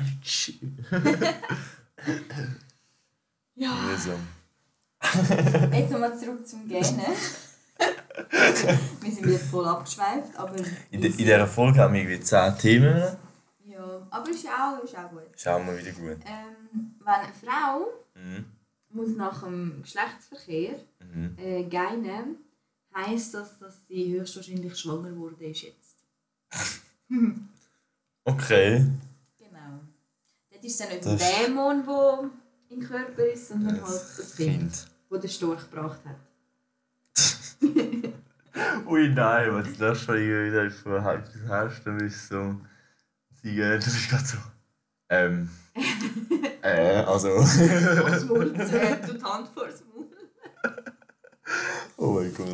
[SPEAKER 1] Ja. Jetzt nochmal zurück zum Gähnen. Wir sind wieder voll abgeschweift, aber...
[SPEAKER 2] In, de, in dieser Folge haben wir irgendwie 10 Themen.
[SPEAKER 1] Ja, aber ist auch, ist auch gut.
[SPEAKER 2] Schauen wir wieder gut.
[SPEAKER 1] Ähm, wenn eine Frau
[SPEAKER 2] Mhm.
[SPEAKER 1] muss nach dem Geschlechtsverkehr
[SPEAKER 2] Mhm.
[SPEAKER 1] äh, gähnen, heisst das, dass sie höchstwahrscheinlich schwanger wurde ist jetzt.
[SPEAKER 2] Okay.
[SPEAKER 1] Genau. Dort ist es ja nicht
[SPEAKER 2] Das-
[SPEAKER 1] ein Dämon, der im Körper ist, sondern
[SPEAKER 2] Das
[SPEAKER 1] halt das Kind,
[SPEAKER 2] Kind.
[SPEAKER 1] das der Storch gebracht hat.
[SPEAKER 2] Ui nein, wenn du das schon wieder bist du so. Sie gehen, du bist gerade so. Ähm. äh, also.
[SPEAKER 1] Aufs Maul gezählt und die Hand vor das Maul.
[SPEAKER 2] oh mein Gott.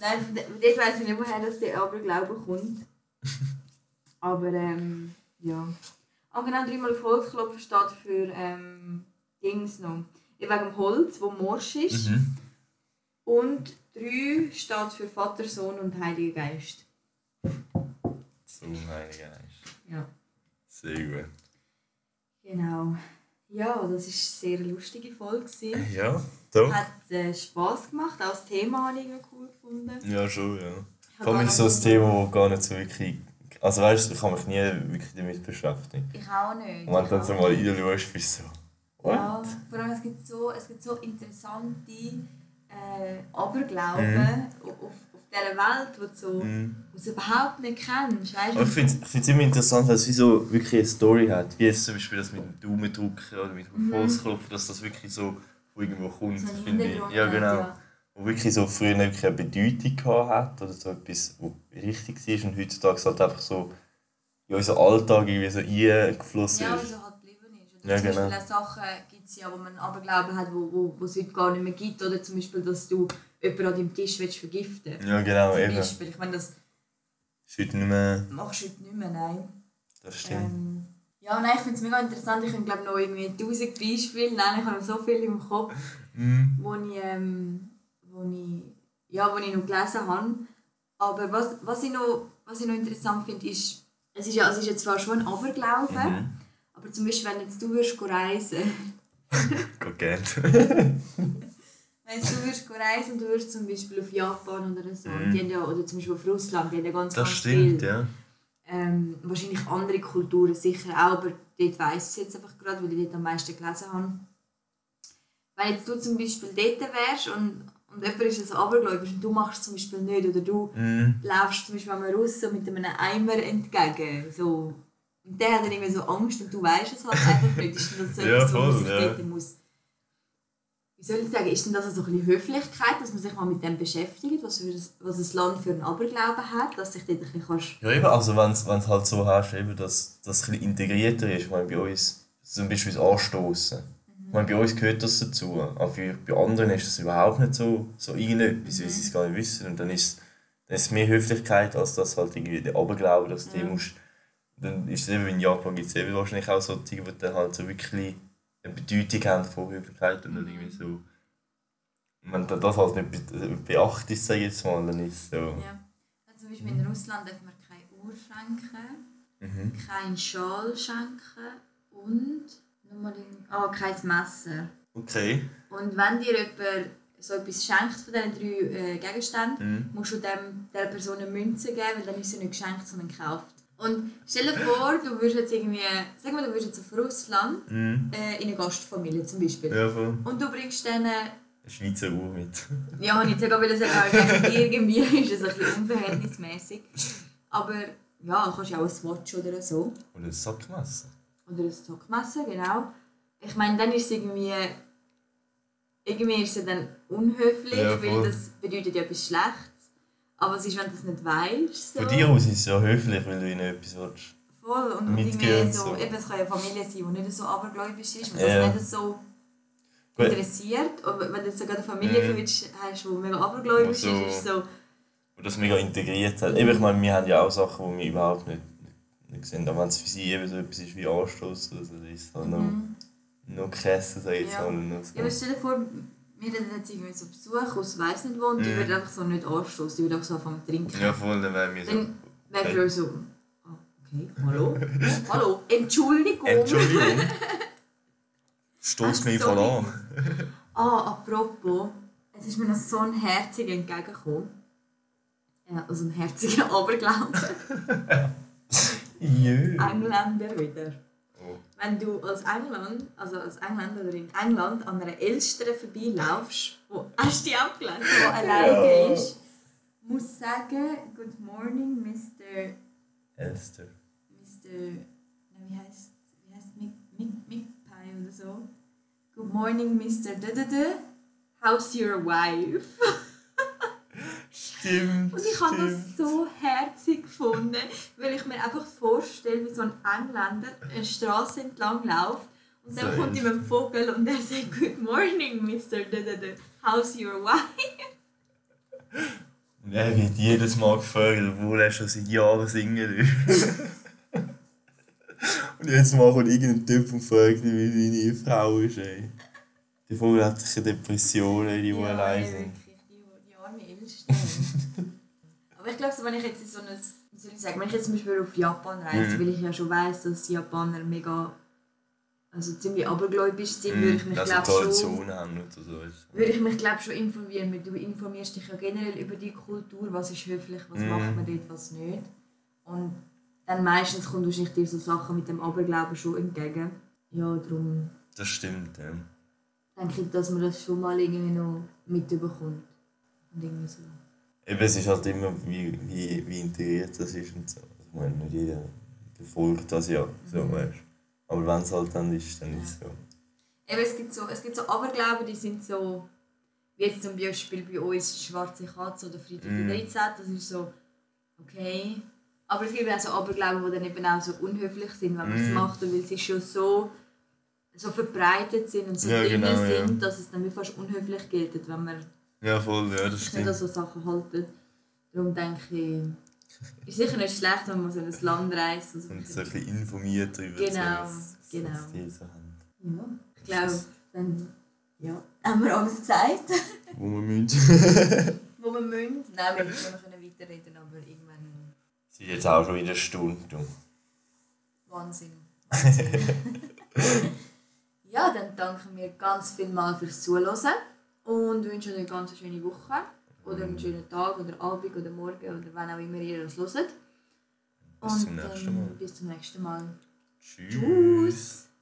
[SPEAKER 1] Nein, ich nicht, woher das der Aberglaube kommt. Aber ähm, ja. Ah, genau, dreimal auf steht für ähm, Dings noch. Wegen dem Holz, wo morsch ist.
[SPEAKER 2] Mhm.
[SPEAKER 1] Und drei steht für Vater, Sohn und Heiliger Geist.
[SPEAKER 2] So, Heiliger Geist.
[SPEAKER 1] Ja.
[SPEAKER 2] Sehr gut.
[SPEAKER 1] Genau. Ja, das war eine sehr lustige Folge. gewesen.
[SPEAKER 2] Ja, doch.
[SPEAKER 1] Hat äh, Spass gemacht, auch das Thema habe ich cool gefunden.
[SPEAKER 2] Ja, schon, ja.
[SPEAKER 1] Ich
[SPEAKER 2] Vor
[SPEAKER 1] habe
[SPEAKER 2] allem
[SPEAKER 1] gar
[SPEAKER 2] so ein Thema, das gar nicht so wirklich. Also weißt du, ich kann mich nie wirklich damit beschäftigen.
[SPEAKER 1] Ich auch nicht.
[SPEAKER 2] Und wenn du dann so mal reinschaust, bist du so. What?
[SPEAKER 1] Ja, vor allem es gibt so, es gibt so interessante äh, Aberglauben
[SPEAKER 2] Mhm.
[SPEAKER 1] auf, auf dieser Welt, die du so,
[SPEAKER 2] Mhm.
[SPEAKER 1] du überhaupt nicht kennst. Weißt
[SPEAKER 2] Aber ich finde es immer interessant, weil es wie so wirklich eine Story hat. Wie jetzt zum Beispiel das mit dem Daumendrücken oder mit dem Holzklopfen, dass das wirklich so irgendwo kommt.
[SPEAKER 1] so
[SPEAKER 2] finde ich. Ja, genau.
[SPEAKER 1] ja.
[SPEAKER 2] Wo wirklich so früher wirklich eine Bedeutung gehabt hat oder so etwas, was richtig war und heutzutage halt einfach so in unseren Alltag irgendwie so eingeflossen
[SPEAKER 1] Ja,
[SPEAKER 2] ist.
[SPEAKER 1] weil so halt
[SPEAKER 2] Ja,
[SPEAKER 1] zum Beispiel
[SPEAKER 2] genau.
[SPEAKER 1] auch Sachen gibt es ja, wo man Aberglauben hat, wo, wo, wo es heute gar nicht mehr gibt. Oder zum Beispiel, dass du jemanden an deinem Tisch willst vergiften willst.
[SPEAKER 2] Ja, genau,
[SPEAKER 1] Zum
[SPEAKER 2] eben.
[SPEAKER 1] Beispiel. Ich meine, das
[SPEAKER 2] Ist heute nicht mehr.
[SPEAKER 1] machst du heute nicht mehr, nein.
[SPEAKER 2] Das stimmt.
[SPEAKER 1] Ähm, ja, nein, ich finde es mega interessant. Ich könnte glaube noch irgendwie tausend Beispiele nennen. Ich habe so viel im Kopf,
[SPEAKER 2] Mhm.
[SPEAKER 1] wo ich, ähm, wo ich, ja, wo ich noch gelesen habe. Aber was, was, ich, noch, was ich noch interessant finde, ist, es ist, ja, es ist jetzt zwar schon ein Aberglaube,
[SPEAKER 2] Mhm.
[SPEAKER 1] Aber zum Beispiel, wenn jetzt du würdest reisen
[SPEAKER 2] Geht gern.
[SPEAKER 1] wenn jetzt du würdest reisen und du würdest zum Beispiel auf Japan oder so, und die haben ja, oder zum Beispiel auf Russland, die haben ja ganz,
[SPEAKER 2] Das
[SPEAKER 1] ganz
[SPEAKER 2] stimmt,
[SPEAKER 1] viel
[SPEAKER 2] ja.
[SPEAKER 1] ähm, wahrscheinlich andere Kulturen sicher auch, aber dort weiss ich es jetzt einfach gerade, weil ich dort am meisten gelesen habe. Wenn jetzt du zum Beispiel dort wärst und, und jemand ist so abergläubisch und du machst es zum Beispiel nicht oder du
[SPEAKER 2] Mhm.
[SPEAKER 1] läufst zum Beispiel einem Russen mit einem Eimer entgegen, so, der hat dann irgendwie so Angst und du weißt es halt einfach nicht, ist denn das so
[SPEAKER 2] Ja,
[SPEAKER 1] etwas, man
[SPEAKER 2] voll, ja.
[SPEAKER 1] dort muss wie soll ich sagen, ist denn das so ein bisschen Höflichkeit, dass man sich mal mit dem beschäftigt, was, für, das- was ein Land für einen Aberglauben hat, dass sich dort ein bisschen kannst
[SPEAKER 2] Ja, eben, also wenn es halt so hast, eben, dass das ein bisschen integrierter ist, ich meine, bei uns zum Beispiel das Anstoßen. Ich meine, bei uns gehört das dazu, aber für, bei anderen ist das überhaupt nicht so, so irgendetwas, weil sie es gar nicht wissen. Und dann ist, dann ist es mehr Höflichkeit, als das halt irgendwie der Aberglaube, dass du
[SPEAKER 1] Ja.
[SPEAKER 2] musst. Dann ist es eben, in Japan gibt es eben wahrscheinlich auch so Dinge, die dann halt so wirklich eine Bedeutung haben von Höflichkeit und dann irgendwie so... Wenn du das halt nicht be- beachtest, sag ich jetzt mal, dann ist es so...
[SPEAKER 1] Ja. Also zum Beispiel in Russland darf man keine Uhr schenken,
[SPEAKER 2] Mhm.
[SPEAKER 1] keinen Schal schenken und nochmal in, ah, kein Messer.
[SPEAKER 2] Okay.
[SPEAKER 1] Und wenn dir jemand so etwas schenkt von diesen drei äh, Gegenständen,
[SPEAKER 2] Mhm.
[SPEAKER 1] musst du dem, der Person eine Münze geben, weil dann ist sie nicht geschenkt, sondern gekauft. Und stell dir vor, du würdest jetzt irgendwie, sag mal, du würdest jetzt auf Russland
[SPEAKER 2] Mhm.
[SPEAKER 1] äh, in eine Gastfamilie zum Beispiel.
[SPEAKER 2] Ja, voll.
[SPEAKER 1] Und du bringst denen
[SPEAKER 2] Eine Schweizer Uhr mit.
[SPEAKER 1] Ja, ich jetzt sogar sagen, aber irgendwie ist es ein bisschen unverhältnismäßig. Aber ja, dann kannst du auch ein Swatch oder so.
[SPEAKER 2] Oder ein Sackmesser.
[SPEAKER 1] Oder ein Zockmesser, genau. Ich meine, dann ist es irgendwie... Irgendwie ist es dann unhöflich,
[SPEAKER 2] Ja,
[SPEAKER 1] weil das bedeutet ja etwas Schlechtes. Aber es ist, wenn du das nicht weißt. So.
[SPEAKER 2] Von dir aus ist es ja höflich, wenn du ihnen etwas willst.
[SPEAKER 1] Voll. Und
[SPEAKER 2] und
[SPEAKER 1] so,
[SPEAKER 2] so.
[SPEAKER 1] eben, es kann ja eine Familie sein, die nicht so abergläubisch ist, und
[SPEAKER 2] Ja.
[SPEAKER 1] das nicht so interessiert. Und wenn du jetzt sogar eine Familie willst, hast, die mega abergläubisch
[SPEAKER 2] Also-
[SPEAKER 1] ist, ist so...
[SPEAKER 2] Und das mega integriert hat. Eben, ich meine, wir haben ja auch Sachen, die wir überhaupt nicht, nicht sehen. Aber wenn es für sie eben so etwas ist wie Anstoß oder so, dann ist es halt noch,
[SPEAKER 1] Mhm.
[SPEAKER 2] noch krasser, sag ich jetzt
[SPEAKER 1] Ja.
[SPEAKER 2] mal. Noch so.
[SPEAKER 1] Ja, aber stell dir vor, wir hätten jetzt irgendwie so Besuch aus weiss nicht wo und die
[SPEAKER 2] Mhm.
[SPEAKER 1] würden einfach so nicht anstoßen, die würden einfach so anfangen zu trinken.
[SPEAKER 2] Ja, voll, dann wären wir so.
[SPEAKER 1] Dann wäre uns so... ah, okay, hallo? hallo, Entschuldigung.
[SPEAKER 2] Entschuldigung. Stoß mich voll an.
[SPEAKER 1] Ah, apropos, es ist mir noch so ein Herziger entgegengekommen. Ja, also ein herziger Aberglaube.
[SPEAKER 2] Jö.
[SPEAKER 1] Engländer wieder. Wenn du als England, also als Engländer oder in England an einer Elstern vorbeilaufst, wo hast du die abgelesen, die alleine
[SPEAKER 2] Ja.
[SPEAKER 1] ist, muss sagen, Good morning, Mr.
[SPEAKER 2] Elster.
[SPEAKER 1] Mr. Na, wie heißt wie heißt Mick, Mick, Mick Pie oder so? Good morning, Mr. Dödödö. How's your wife?
[SPEAKER 2] Stimmt.
[SPEAKER 1] Und ich habe das so herzig gefunden, weil ich mir einfach vorstelle, wie so ein Engländer eine Straße entlang läuft und dann
[SPEAKER 2] So
[SPEAKER 1] kommt ihm ein Vogel und er sagt Good morning, Mr. How's your wife?
[SPEAKER 2] Und er wird jedes Mal gefragt, obwohl er schon seit Jahren singen will. und jetzt mal kommt irgendein Typ und fragt ihn, wie seine Frau ist. Ey. Die Vogel hat sicher Depressionen, die, die allein
[SPEAKER 1] ey,
[SPEAKER 2] sind.
[SPEAKER 1] Elstern. Aber ich glaube, so, wenn ich jetzt in so ein, wie soll ich sagen, wenn ich jetzt zum Beispiel auf Japan reise,
[SPEAKER 2] Mhm.
[SPEAKER 1] weil ich ja schon weiss, dass die Japaner mega, also ziemlich abergläubisch sind, würde ich mich
[SPEAKER 2] also
[SPEAKER 1] glaube schon würde ich mich glaube schon informieren, weil du informierst dich ja generell über die Kultur, was ist höflich, was
[SPEAKER 2] Mhm.
[SPEAKER 1] macht man dort, was nicht. Und dann meistens kommt wahrscheinlich dir so Sachen mit dem Aberglauben schon entgegen. Ja, darum
[SPEAKER 2] Das stimmt, ja.
[SPEAKER 1] denke ich, dass man das schon mal irgendwie noch mitbekommt. Und irgendwie so.
[SPEAKER 2] Eben, es ist halt immer, wie, wie, wie integriert das ist und so. Also, ich meine, nicht jeder befolgt das ja, so,
[SPEAKER 1] Mhm.
[SPEAKER 2] weißt Aber wenn es halt dann ist, dann ist es so.
[SPEAKER 1] Eben, es gibt so, es gibt so Aberglauben, die sind so, wie jetzt zum Beispiel bei uns schwarze Katze oder Freitag
[SPEAKER 2] Mhm.
[SPEAKER 1] der 13. Das ist so, okay. Aber es gibt auch so Aberglauben, die dann eben auch so unhöflich sind, wenn man es
[SPEAKER 2] Mhm.
[SPEAKER 1] macht. Und weil sie schon so, so verbreitet sind und so
[SPEAKER 2] Ja,
[SPEAKER 1] drin
[SPEAKER 2] genau, ja.
[SPEAKER 1] sind, dass es dann wie fast unhöflich gilt, wenn man
[SPEAKER 2] Ja, voll, ja, das
[SPEAKER 1] sich nicht an so Sachen haltet. Darum denke ich, ist sicher nicht schlecht, wenn man so in ein Land reist.
[SPEAKER 2] Und so ein bisschen informiert darüber,
[SPEAKER 1] Genau,
[SPEAKER 2] so, was,
[SPEAKER 1] genau.
[SPEAKER 2] was die so haben.
[SPEAKER 1] ja, ich glaube, dann ja, haben wir alles gesagt.
[SPEAKER 2] Wo wir müssen.
[SPEAKER 1] wo wir müssen. Nein, wir müssen noch weiterreden, aber irgendwann
[SPEAKER 2] Es ist jetzt auch schon wieder eine Stunde.
[SPEAKER 1] Wahnsinn. Wahnsinn. ja, dann danken wir ganz viel mal fürs Zuhören und wünschen euch eine ganz schöne Woche oder einen schönen Tag oder Abend oder Morgen oder wann auch immer ihr das hört.
[SPEAKER 2] Bis zum
[SPEAKER 1] Und
[SPEAKER 2] nächsten Mal.
[SPEAKER 1] bis zum nächsten Mal.
[SPEAKER 2] Tschüss.
[SPEAKER 1] Tschüss.